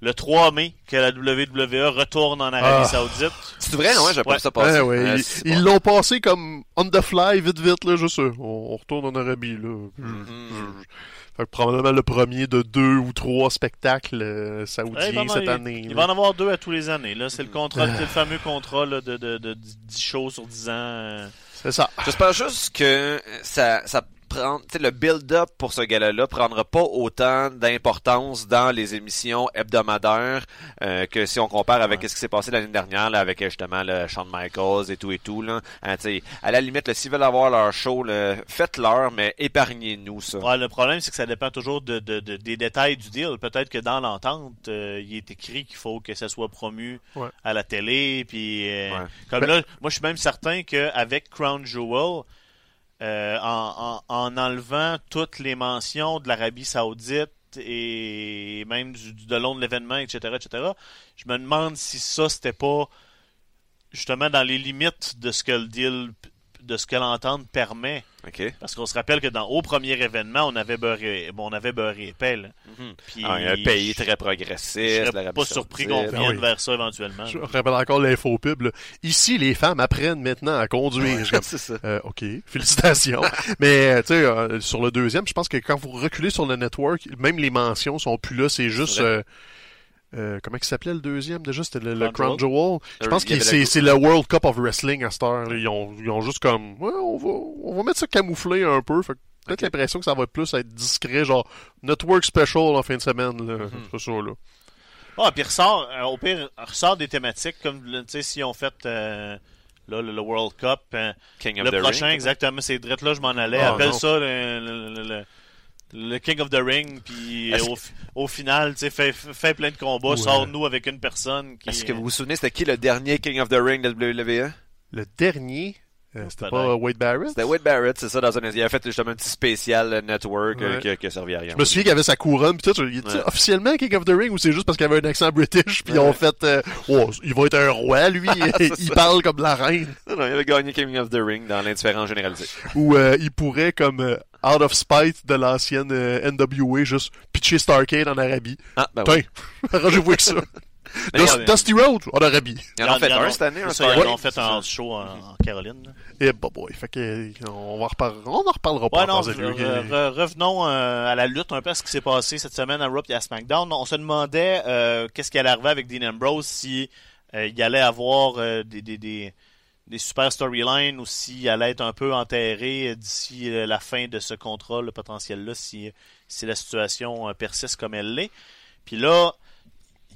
le 3 mai que la WWE retourne en Arabie Ah. Saoudite. C'est vrai, non? J'ai pas Ouais. vu ça passer. Ah ouais, Euh, ils- l'ont passé comme on the fly, vite vite, là, juste ça. On, on retourne en Arabie, là. Je- Mhm. Fait que probablement le premier de deux ou trois spectacles euh, saoudiens Ouais, il, va en- cette il- année. il là. va en avoir deux à tous les années. Là. C'est le contrat, Ah. c'est le fameux contrat là, de, de, de 10 shows sur 10 ans. euh. C'est ça. J'espère juste que ça, ça le build-up pour ce gala-là prendra pas autant d'importance dans les émissions hebdomadaires euh, que si on compare avec Ouais. ce qui s'est passé l'année dernière là, avec euh, justement le Shawn Michaels et tout et tout là. Hein, à la limite, là, s'ils veulent avoir leur show, faites-leur, mais épargnez-nous ça. Ouais, le problème, c'est que ça dépend toujours de, de- de- des détails du deal. Peut-être que dans l'entente, euh, il est écrit qu'il faut que ça soit promu Ouais. à la télé. Puis, euh, Ouais. comme Ben- là, moi, je suis même certain qu'avec Crown Jewel, euh, en, en- en enlevant toutes les mentions de l'Arabie Saoudite et même du- de long de l'événement, etc., etc., je me demande si ça, c'était pas justement dans les limites de ce que le deal, de ce que l'entente permet. Parce qu'on se rappelle que dans au premier événement, on avait beurré, bon, on avait beurré épais. Mhm. Puis Ah, un pays je- très Je progressiste, serais l'Arabie pas surpris qu'on Ah vienne oui. vers ça éventuellement. Je rappelle encore l'infopub. là. Ici, les femmes apprennent maintenant à conduire. Je suis comme, c'est ça. Euh, ok, félicitations. Mais euh, tu sais, euh, sur le deuxième, je pense que quand vous reculez sur le network, même les mentions sont plus là. C'est juste. Euh, comment il s'appelait le deuxième? Déjà C'était le, le Crown Jewel. Je pense que c'est le World Cup of Wrestling à cette heure. Ils ont, ils ont juste comme ouais, on va on va mettre ça camouflé un peu. Fait que peut-être l'impression que ça va plus être discret, genre Network Special en fin de semaine. là. Mhm. C'est ça là. Ah, puis ressort, euh, au pire, ressort des thématiques comme, tu sais, si on fait euh, là, le, le World Cup. King of le the prochain, Ring. exactement, c'est direct là, je m'en allais. Ah, Appelle non. ça le, le- le- King of the Ring, puis euh, au, fi- au final, tu sais, fais, fais plein de combats, Ouais. sors-nous avec une personne qui... Est-ce que vous vous souvenez, c'était qui le dernier King of the Ring de WWE? Le dernier, euh, c'était Peut-être. pas Wade Barrett? C'était Wade Barrett, c'est ça, dans un, il a fait justement un petit spécial euh, network euh, Ouais. qui, a- qui a servi à rien. Je me souviens qu'il avait sa couronne, pis tout. Il était Ouais. officiellement King of the Ring ou c'est juste parce qu'il avait un accent british, puis ils ont fait, euh, oh, il va être un roi, lui, il ça. parle comme la reine. Non, non, il avait gagné King of the Ring dans l'indifférence généralisée. Ou euh, il pourrait, comme euh, out of spite de l'ancienne euh, NWA, juste pitcher Starcade en Arabie. Ah, ben oui. Arrangez-vous avec ça. Dust- Dusty Road en Arabie. Ils en ont fait en un cette année, ça, Ils en fait house show en, en Caroline. Et bah boy, fait que on va on en reparlera pas. Non, en sérieux. re- re- revenons euh, à la lutte un peu à ce qui s'est passé cette semaine à Raw et à SmackDown. On se demandait euh, qu'est-ce qui allait arriver avec Dean Ambrose si euh, il allait avoir euh, des, des, super storylines ou s'il allait être un peu enterré d'ici euh, la fin de ce contrat, le potentiel-là, si, si la situation euh, persiste comme elle l'est. Puis là,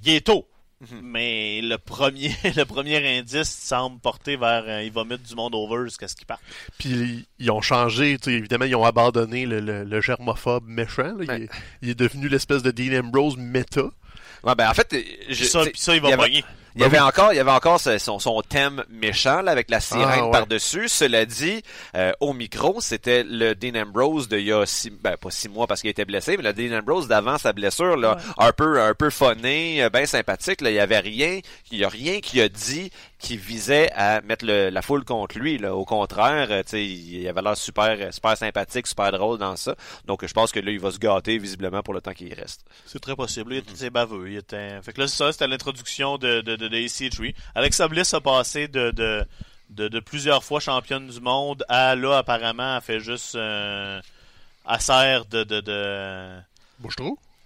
il est tôt. Mhm. Mais le premier, le premier indice semble porter vers euh, il va mettre du monde over jusqu'à ce qu'il parte. Puis ils ont changé, tu sais, évidemment, ils ont abandonné le, le, le germophobe méchant. là. Il, est, il est devenu l'espèce de Dean Ambrose méta. Ouais, ben en fait, je- ça, ça, il il y va avait-. Il y avait encore, il y avait encore son, son thème méchant là, avec la sirène Ah, ouais. par-dessus. Cela dit, euh, au micro, c'était le Dean Ambrose de il y a six, ben pas six mois parce qu'il était blessé, mais le Dean Ambrose d'avant sa blessure, là, un peu, un peu funné, euh, bien sympathique. Là, il y avait rien, il y a rien qui a dit qui visait à mettre le- la foule contre lui. Là. Au contraire, euh, tu sais, il avait l'air super, super sympathique, super drôle dans ça. Donc, je pense que là, il va se gâter visiblement pour le temps qu'il reste. C'est très possible. Il était baveux. Il était... Fait que là, ça, c'était l'introduction de, de, de, de EC3. Alexa Bliss a passé de, de, de, de plusieurs fois championne du monde à là, apparemment, elle fait juste. Euh, elle sert de. de, de...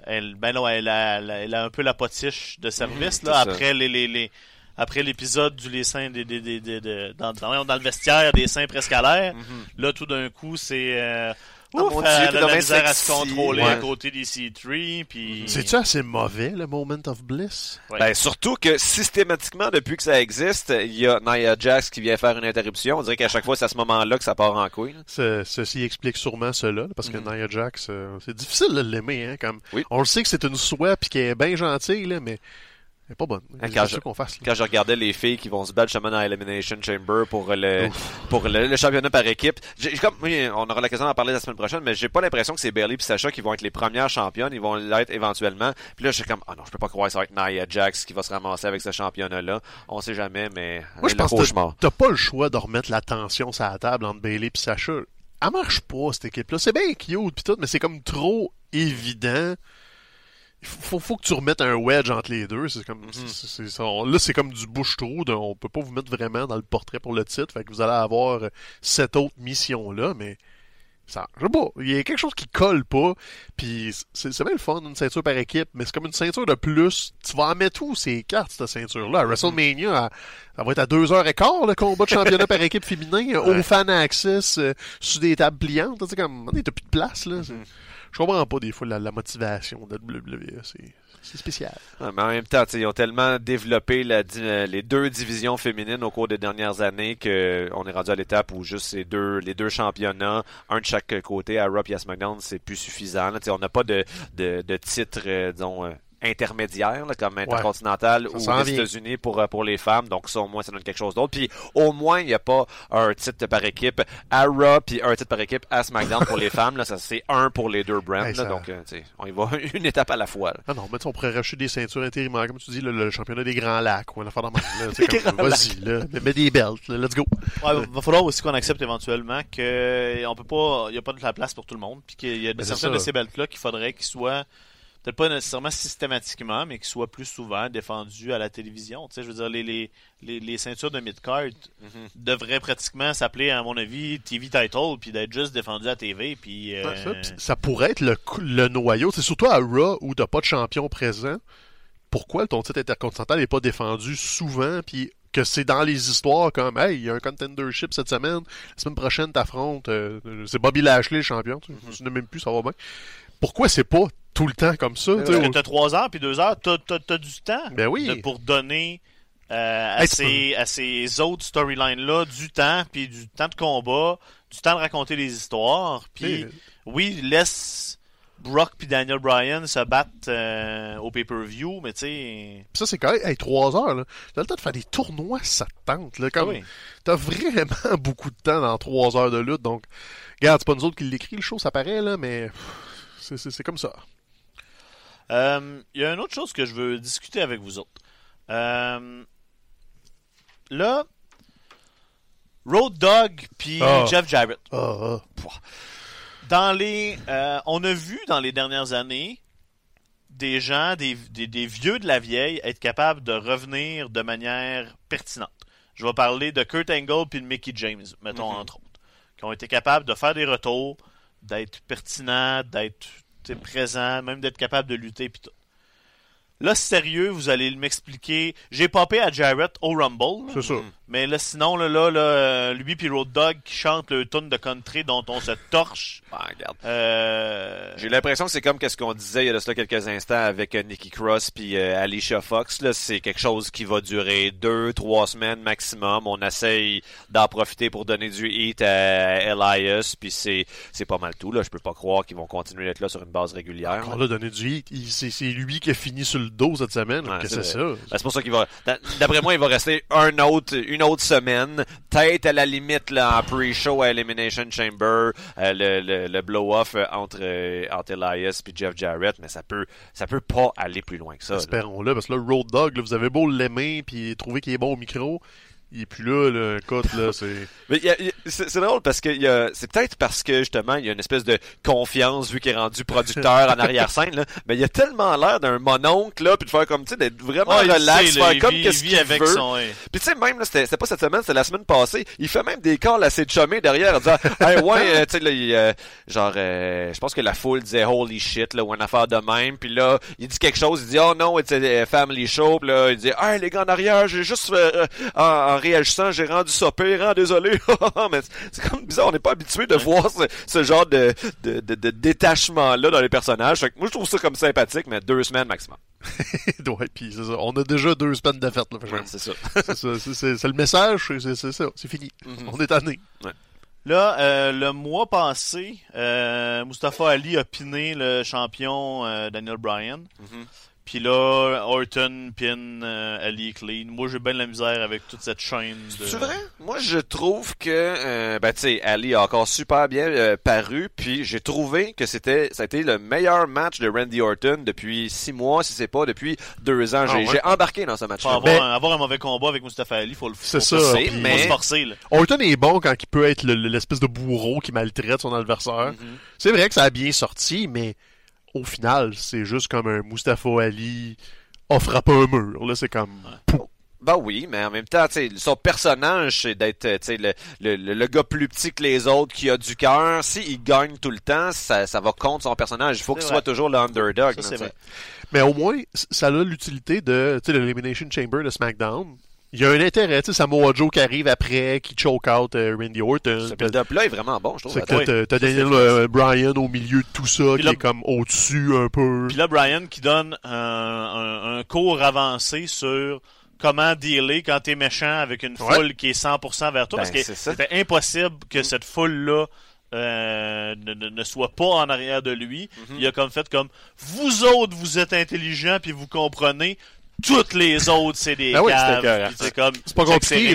Elle, ben non, elle a, elle a, elle a un peu la potiche de service, Mhm, là, ça. après les, les, les- après l'épisode du les seins des, des, des, des- des- dans, dans, dans le vestiaire des seins presque à l'air. Là, tout d'un coup, c'est. Euh, Oh ouf, mon Dieu, elle t'es a donc la bien misère à se sexy. contrôler Ouais. à côté des C3. Puis... C'est-tu assez mauvais, le Moment of Bliss? Ouais. Ben, surtout que systématiquement, depuis que ça existe, il y a Nia Jax qui vient faire une interruption. On dirait qu'à chaque fois, c'est à ce moment-là que ça part en couille. Ce- ceci explique sûrement cela, parce que Mhm. Nia Jax, euh, c'est difficile de l'aimer. Hein, comme... Oui. On le sait que c'est une souhait puis qu'elle est bien gentille, là, mais elle est pas bonne. Hein, quand je- qu'on fasse. Quand je regardais les filles qui vont se battre justement dans Elimination Chamber pour le pour le, le championnat par équipe, comme oui, on aura l'occasion d'en parler la semaine prochaine, mais j'ai pas l'impression que c'est Bailey et Sacha qui vont être les premières championnes, ils vont l'être éventuellement. Puis là, je suis comme ah non, je peux pas croire que ça va être Nia Jax qui va se ramasser avec ce championnat là. On sait jamais, mais Moi, je pense que t'as pas le choix de remettre la tension sur la table entre Bailey et Sacha. Elle marche pas, cette équipe-là. C'est bien cute pis tout, mais c'est comme trop évident. Il faut, faut, que tu remettes un wedge entre les deux. C'est comme. On- là, c'est comme du bouche-trou. On peut pas vous mettre vraiment dans le portrait pour le titre. Fait que vous allez avoir euh, cette autre mission-là, mais ça, je sais pas. Il y a quelque chose qui colle pas. Puis c'est bien le fun, une ceinture par équipe, mais c'est comme une ceinture de plus. Tu vas en mettre où ces cartes, cette ceinture-là? À WrestleMania, ça va être à 2h15 le combat de championnat par équipe féminin, au fan access, euh, sur des tables pliantes. Tu sais, comme, t'as plus de place, là. C'est- Je comprends pas des fois la, la motivation de WWE. C'est c'est spécial. Ouais, mais en même temps, ils ont tellement développé la euh, les deux divisions féminines au cours des dernières années que on est rendu à l'étape où juste ces deux, les deux championnats, un de chaque côté, à Raw et à SmackDown, c'est plus suffisant. là. On n'a pas de, de, de titre, euh, disons, euh, intermédiaire, là, comme intercontinental ou. États-Unis pour, euh, pour les femmes. Donc ça, au moins, ça donne quelque chose d'autre. Puis au moins, il n'y a pas un titre par équipe à Raw puis un titre par équipe à SmackDown pour les femmes. Là, ça c'est un pour les deux brands. Hey, là. ça- donc, euh, tu sais, on y va une étape à la fois. là. Ah non, mais tu sais, on pourrait racheter des ceintures intérimaires, comme tu dis, le, le championnat des Grands Lacs, ou affaire Vas-y, là. Mets, mets des belts, là, let's go. Ouais, va falloir aussi qu'on accepte éventuellement que on peut pas, il y a pas de la place pour tout le monde, puis qu'il y a Ben, certaines de ces belts là qu'il faudrait qu'ils soient peut-être pas nécessairement systématiquement, mais qu'ils soient plus souvent défendus à la télévision. Tu sais, je veux dire les les, les, les ceintures de mid-card devraient pratiquement s'appeler à mon avis TV title puis d'être juste défendus à TV puis euh, Ouais, ça, pis ça pourrait être le, le noyau. C'est surtout à Raw où t'as pas de champion présent. Pourquoi ton titre intercontinental n'est pas défendu souvent, puis que c'est dans les histoires comme Hey, il y a un contendership cette semaine, la semaine prochaine t'affrontes, euh, c'est Bobby Lashley le champion, tu je ne même plus, ça va bien. Pourquoi c'est pas tout le temps comme ça? parce que t'as trois heures puis deux heures, t'as t'as, t'as du temps Ben oui. de- pour donner euh, à, Hey, ces, à ces autres storylines-là du temps, puis du temps de combat, du temps de raconter des histoires. Puis oui, laisse Brock puis Daniel Bryan se battre euh, au pay-per-view, mais tu sais... Ça, c'est quand même, hey, trois heures, là. T'as le temps de faire des tournois, ça te tente, là. Comme, oui. T'as vraiment beaucoup de temps dans trois heures de lutte, donc, regarde, c'est pas nous autres qui l'écrit, le show, ça paraît, là, mais c'est- c'est c'est comme ça. Euh, Il y a une autre chose que je veux discuter avec vous autres. Euh, là, Road Dogg puis Ah. Jeff Jarrett. Ah, ah. Dans les, euh, on a vu dans les dernières années des gens, des, des- des vieux de la vieille, être capables de revenir de manière pertinente. Je vais parler de Kurt Angle puis de Mickey James, mettons entre autres, qui ont été capables de faire des retours, d'être pertinents, d'être présents, même d'être capables de lutter puis. Là, sérieux, vous allez m'expliquer. J'ai popé à Jarrett au Rumble. C'est ça. Mais là, sinon, là, là, là, euh, lui puis Road Dogg qui chante le tune de country dont on se torche. Ben, regarde. Euh... J'ai l'impression que c'est comme qu'est-ce qu'on disait il y a de cela quelques instants avec euh, Nikki Cross puis euh, Alicia Fox. Là, c'est quelque chose qui va durer deux, trois semaines maximum. On essaye d'en profiter pour donner du hit à Elias, puis c'est c'est pas mal tout. Là, je peux pas croire qu'ils vont continuer d'être là sur une base régulière. Encore là, donner du hit, c'est lui qui a fini sur le dos cette semaine. Ouais, c'est ça? Ben, c'est pour ça qu'il va. d'a- D'après moi, il va rester un autre, une autre semaine. Peut-être à la limite là, en pre-show à Elimination Chamber, euh, le, le, le blow-off euh, entre, euh, entre Elias et Jeff Jarrett, mais ça peut, ça peut pas aller plus loin que ça. Espérons-le, parce que là, Road Dog, là, vous avez beau l'aimer puis trouver qu'il est bon au micro, il est plus là, là. Écoute, là, c'est... Mais il y a- il y a- c'est drôle parce que il y a- c'est peut-être parce que justement il y a une espèce de confiance vu qu'il est rendu producteur en arrière scène là, mais il a tellement l'air d'un mononcle là puis de faire comme tu sais d'être vraiment Ah, il relax, faire comme vit- qu'est-ce il qu'il veut. son. ouais. Puis tu sais même là c'était pas cette semaine, c'était la semaine passée, il fait même des calls assez chumés derrière en disant hey, ouais euh, tu sais là il, euh, genre euh, je pense que la foule disait holy shit là ou une affaire de même puis là il dit quelque chose, il dit oh non it's a a family show puis là il dit hey les gars en arrière, j'ai juste euh, euh, en, en réagissant, j'ai rendu ça pire, hein, désolé. mais c'est- comme bizarre, on n'est pas habitué de voir ce, ce genre de, de, de, de détachement là dans les personnages. Fait que moi je trouve ça comme sympathique mais deux semaines maximum. ouais, puis c'est ça. On a déjà deux semaines là. Ouais, c'est ça. c'est ça. C'est, c'est- c'est le message, c'est, ça. C'est fini. Mhm. On est tanné. Là, euh, le mois passé, euh, Mustafa Ali a piné le champion euh, Daniel Bryan. Mhm. Puis là, Orton pin euh, Ali clean. Moi, j'ai bien de la misère avec toute cette chaîne. De... C'est vrai? Moi, je trouve que, euh, ben, tu sais, Ali a encore super bien euh, paru, puis j'ai trouvé que c'était, ça a été le meilleur match de Randy Orton depuis six mois, si c'est pas depuis deux ans. Ah J'ai ouais? embarqué dans ce match-là. avoir, Ben- un, avoir un mauvais combat avec Mustafa Ali, faut le C'est faut ça, puis- faut mais- se forcer. Là. Orton est bon quand il peut être le- le- l'espèce de bourreau qui maltraite son adversaire. Mhm. C'est vrai que ça a bien sorti, mais au final, c'est juste comme un Mustafa Ali a frappé un mur. Là, c'est comme... Ben oui, mais en même temps, son personnage, c'est d'être, le, le, le- le gars plus petit que les autres qui a du cœur. S'il gagne tout le temps, ça, ça va contre son personnage. Il faut qu'il soit toujours le underdog. Ça, là, c'est tu sais. vrai. Mais au moins, ça a l'utilité de, l'Elimination Chamber de SmackDown. Il y a un intérêt, tu sais, Samoa Joe qui arrive après, qui choke out euh, Randy Orton. Ce build-up-là est vraiment bon, je trouve. C'est que t'as- Daniel euh, Bryan au milieu de tout ça, qui là- est comme au-dessus un peu. Puis là, Brian qui donne un, un- un cours avancé sur comment dealer quand t'es méchant avec une Ouais. foule qui est 100% vers toi. Ben, parce que c'était impossible que cette foule-là euh, ne, ne- ne soit pas en arrière de lui. Mhm. Il a comme fait comme vous autres, vous êtes intelligents puis vous comprenez. Toutes les autres, c'est des Ben oui, caves. c'est comme C'est pas compliqué, réglé,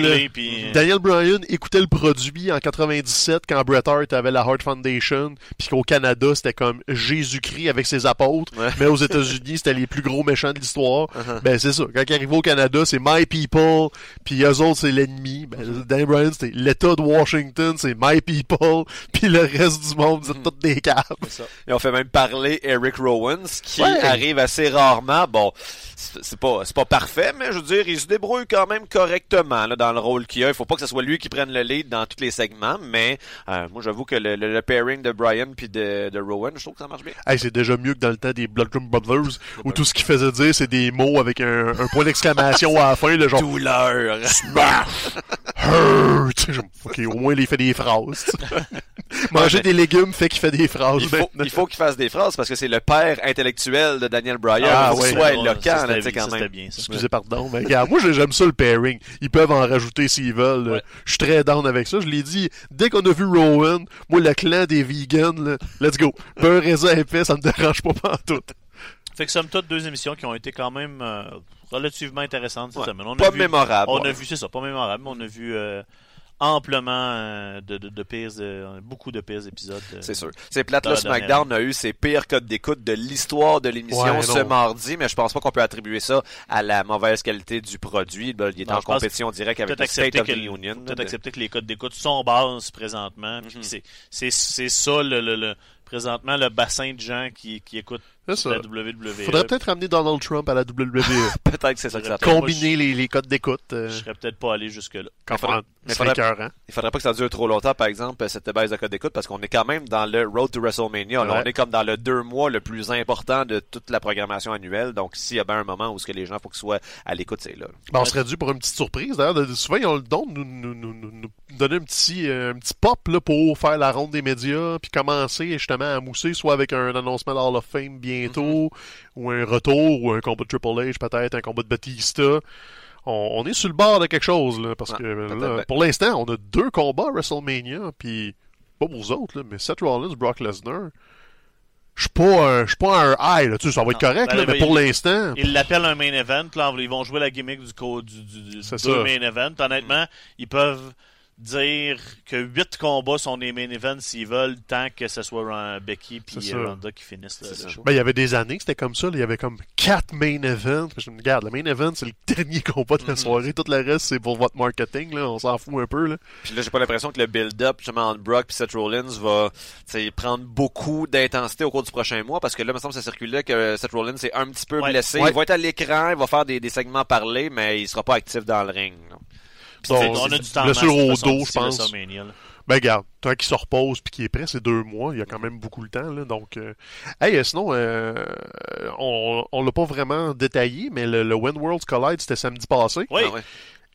là. euh, Daniel Bryan écoutait le produit en 97 quand Bret Hart avait la Hart Foundation, puis qu'au Canada c'était comme Jésus-Christ avec ses apôtres, Ouais. mais aux États-Unis c'était les plus gros méchants de l'histoire. Uh-huh. Ben c'est ça. Quand il arrive au Canada, c'est My People, puis eux autres c'est l'ennemi. Ben, Daniel Bryan c'était l'État de Washington, c'est My People, puis le reste du monde c'est toutes des caves. Et on fait même parler Eric Rowans, qui Ouais. arrive assez rarement. Bon, c'est pas, c'est pas parfait, mais je veux dire, il se débrouille quand même correctement là, dans le rôle qu'il a. Il faut pas que ce soit lui qui prenne le lead dans tous les segments, mais euh, moi j'avoue que le, le- le pairing de Brian puis de, de Rowan, je trouve que ça marche bien. Hey, c'est déjà mieux que dans le temps des Bloodroom Brothers, où tout ce qu'il faisait dire, c'est des mots avec un, un point d'exclamation à la fin, le genre Douleur! Smash! Hurt! Ok, au moins, il fait des phrases. Manger mais- des légumes fait qu'il fait des phrases. Il faut, maintenant. il faut qu'il fasse des phrases parce que c'est le père intellectuel de Daniel Bryan. Ah, il faut ouais. qu'il soit Ouais, éloquent, bien, quand ça, même. c'était bien, ça. Excusez, pardon, mais regarde, moi j'aime ça le pairing. Ils peuvent en rajouter s'ils veulent. Ouais. Je suis très down avec ça. Je l'ai dit, dès qu'on a vu Rowan, moi le clan des vegans, là, let's go. Beurre raisin épais, ça me dérange pas tout. Fait que somme toute deux émissions qui ont été quand même euh, relativement intéressantes cette Ouais. semaine. On a Pas vu- mémorable. On ouais. a vu, c'est ça, pas mémorable, mais on a vu euh, amplement euh, de, de, de pires, euh, beaucoup de pires épisodes. euh. C'est sûr. C'est plate, là, SmackDown a eu ses pires codes d'écoute de l'histoire de l'émission Ouais, ce non. mardi, mais je pense pas qu'on peut attribuer ça à la mauvaise qualité du produit. Ben, il est Non, en compétition directe avec le State of the Union. peut-être accepter que les codes d'écoute sont basses présentement. c'est, c'est, c'est ça le, le- le- présentement le bassin de gens qui, qui écoutent ça. la WWE. Faudrait peut-être ramener Donald Trump à la WWE. Peut-être que c'est ça que ça. Combiner les, les codes d'écoute. euh, Je serais peut-être pas allé jusque là. quand faudrait- mais faudrait- écœurant. Il faudrait pas que ça dure trop longtemps, par exemple, cette baisse de code d'écoute, parce qu'on est quand même dans le Road to WrestleMania. Là. On est comme dans le deux mois le plus important de toute la programmation annuelle. Donc, s'il y a bien un moment où ce que les gens faut qu'ils soient à l'écoute, c'est là. Ben, on serait dû pour une petite surprise. D'ailleurs, souvent, ils ont le don de nous, nous, nous, nous- nous donner un petit, euh, un petit pop là, pour faire la ronde des médias, puis commencer justement à mousser, soit avec un annoncement de Hall of Fame bientôt, ou un retour, ou un combat de Triple H, peut-être un combat de Batista. On, on est sur le bord de quelque chose, là, parce Ouais, que là, bien. pour l'instant, on a deux combats à WrestleMania, puis pas pour vous autres, là, mais Seth Rollins, Brock Lesnar. je suis pas un, je suis pas un high, là, tu sais, ça va être Non. correct, Ben, là, ben, mais pour il- l'instant, Ils l'appellent un main event. Là, ils vont jouer la gimmick du, du, du, du C'est deux ça. main event. Honnêtement, ils peuvent dire que huit combats sont des main events s'ils veulent, tant que ce soit Ron- Becky puis ça. Ronda qui finissent le, show. Ben, il y avait des années que c'était comme ça. là. Il y avait comme quatre main events. Je me regarde, le main event, c'est le dernier combat de la Mhm. soirée. Tout le reste, c'est pour votre marketing. Là. On s'en fout un peu. Là. Puis là, j'ai pas l'impression que le build-up, justement, entre Brock et Seth Rollins va tu sais, prendre beaucoup d'intensité au cours du prochain mois, parce que là, il me semble que ça circulait que Seth Rollins est un petit peu Ouais. blessé. Ouais. Il va être à l'écran, il va faire des, des segments parlés, mais il sera pas actif dans le ring. là. Bon, on a du temps masse, de au dos, je pense. Ben, regarde, tant qu'il se repose puis qu'il est prêt, c'est deux mois. Il y a quand même beaucoup de temps. Là. Donc, euh... hey, euh, sinon, euh, on, on l'a pas vraiment détaillé, mais le, le When Worlds Collide, c'était samedi passé. Oui, Ah ouais.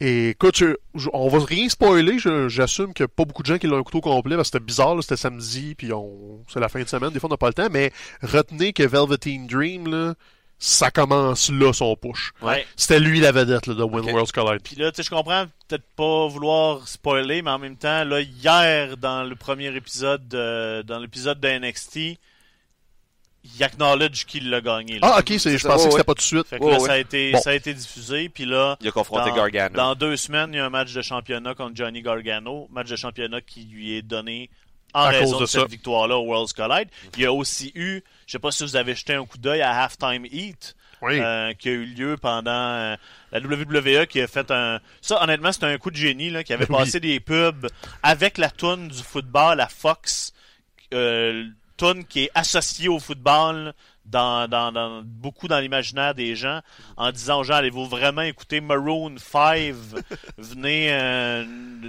Et écoute, je- je- on va rien spoiler. J'assume qu'il y a pas beaucoup de gens qui l'ont un couteau complet parce que c'était bizarre. là, C'était samedi, puis on... c'est la fin de semaine. Des fois, on n'a pas le temps. Mais retenez que Velveteen Dream, là, ça commence là, son push. ouais. C'était lui la vedette là, de When Ok. Worlds Collide. Puis là, tu sais, je comprends peut-être pas vouloir spoiler, mais en même temps, là, hier, dans le premier épisode, de- dans l'épisode de NXT, il acknowledge qu'il l'a gagné. là. Ah, ok, c'est- je ça, pensais que ouais. c'était pas tout de suite. Fait que là, ouais. ça, a été, Bon. ça a été diffusé, puis là, Il a confronté dans, Gargano. dans deux semaines, il y a un match de championnat contre Johnny Gargano, match de championnat qui lui est donné en À raison cause de, de cette victoire-là au World's Collide. Il y a aussi eu, je sais pas si vous avez jeté un coup d'œil à Halftime Heat, Oui. euh, qui a eu lieu pendant euh, la WWE qui a fait un ça honnêtement c'était un coup de génie là qui avait Oui. passé des pubs avec la toune du football la Fox euh, toune qui est associée au football dans, dans, dans beaucoup dans l'imaginaire des gens en disant aux gens allez-vous vraiment écouter Maroon 5 venez euh,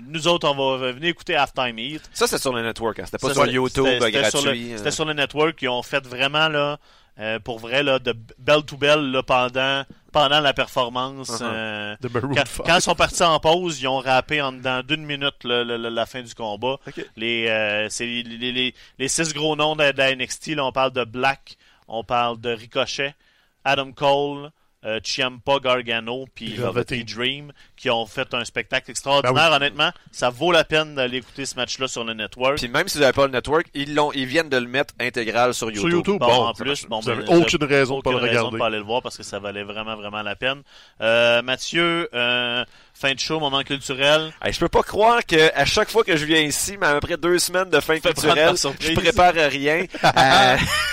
nous autres on va venir écouter Halftime Heat Ça, c'est sur le network. Hein. C'était pas ça, sur YouTube c'était- c'était gratuit. sur le-. C'était sur le network qui ont fait vraiment là, euh, pour vrai là, de bell to bell là, pendant pendant la performance. Uh-huh. euh, De Maroon quand, 5. quand ils sont partis en pause, ils ont rappé en dedans d'une minute là, la, la- la fin du combat. Les, euh, c'est les, les, les, les six gros noms de, de la NXT. Là, on parle de Black, on parle de Ricochet, Adam Cole, euh, Ciampa Gargano, puis. Dream, qui ont fait un spectacle extraordinaire. Honnêtement, ça vaut la peine d'aller écouter ce match-là sur le network. Puis même si vous n'avez pas le network, ils l'ont, ils viennent de le mettre intégral sur YouTube. Sur YouTube, Bon, bon, en plus, bon, vous avez ben, aucune raison de pas le aucune raison regarder. de pas aller le voir parce que ça valait vraiment, vraiment la peine. Euh, Mathieu, euh, fin de show, moment culturel. Hey, je peux pas croire que à chaque fois que je viens ici, mais à peu près deux semaines de fin culturelle, je prépare rien.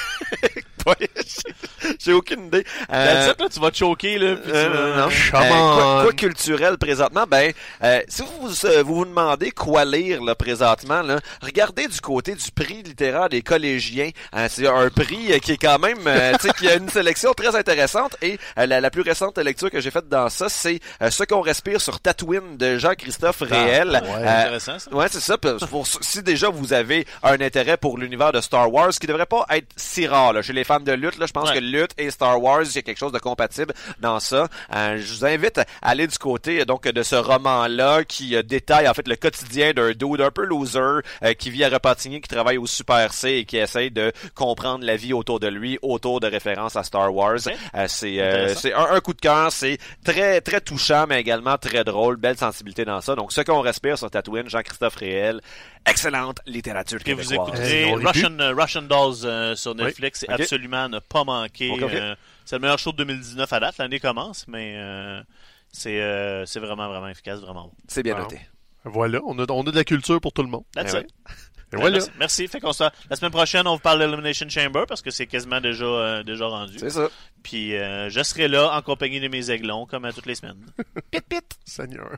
J'ai- aucune idée. Euh, là, tu vas te choquer, là. puis tu euh, non. Euh, quoi, quoi culturel présentement, ben, euh, si vous, vous euh, vous vous demandez quoi lire là, présentement, là, regardez du côté du prix littéraire des collégiens. C'est un prix qui est quand même, euh, tu sais, qui a une sélection très intéressante. Et la, la plus récente lecture que j'ai faite dans ça, c'est ce qu'on respire sur Tatooine de Jean-Christophe Réel. Ah, ouais, intéressant, ça. Ouais, c'est ça. Pour- pour- si déjà vous avez un intérêt pour l'univers de Star Wars, ce qui devrait pas être si rare là, chez les fans de lutte, là, je pense Ouais. que lutte et Star Wars, il y a quelque chose de compatible dans ça. Euh, je vous invite à aller du côté euh, donc de ce roman-là qui euh, détaille en fait le quotidien d'un dude un peu loser euh, qui vit à Repentigny, qui travaille au Super C et qui essaye de comprendre la vie autour de lui, autour de références à Star Wars. Euh, c'est euh, c'est un, un coup de cœur, c'est très très touchant, mais également très drôle, belle sensibilité dans ça. Donc ce qu'on respire sur Tatooine, Jean-Christophe Réel, excellente littérature Que vous québécoise. l'a Russian, Russian Dolls euh, sur Netflix, c'est absolument à ne pas manquer. Euh, c'est le meilleur show de 2019 à date. L'année commence, mais euh, c'est euh, c'est vraiment, vraiment efficace, vraiment bon. C'est bien noté. Voilà, on a, on a de la culture pour tout le monde. That's Eh it. ouais. Et voilà. Merci. Merci. Fait qu'on se... La semaine prochaine, on vous parle d'Elimination Chamber parce que c'est quasiment déjà, euh, déjà rendu. C'est ça. Puis euh, je serai là en compagnie de mes aiglons comme à toutes les semaines. Pit pit. Seigneur.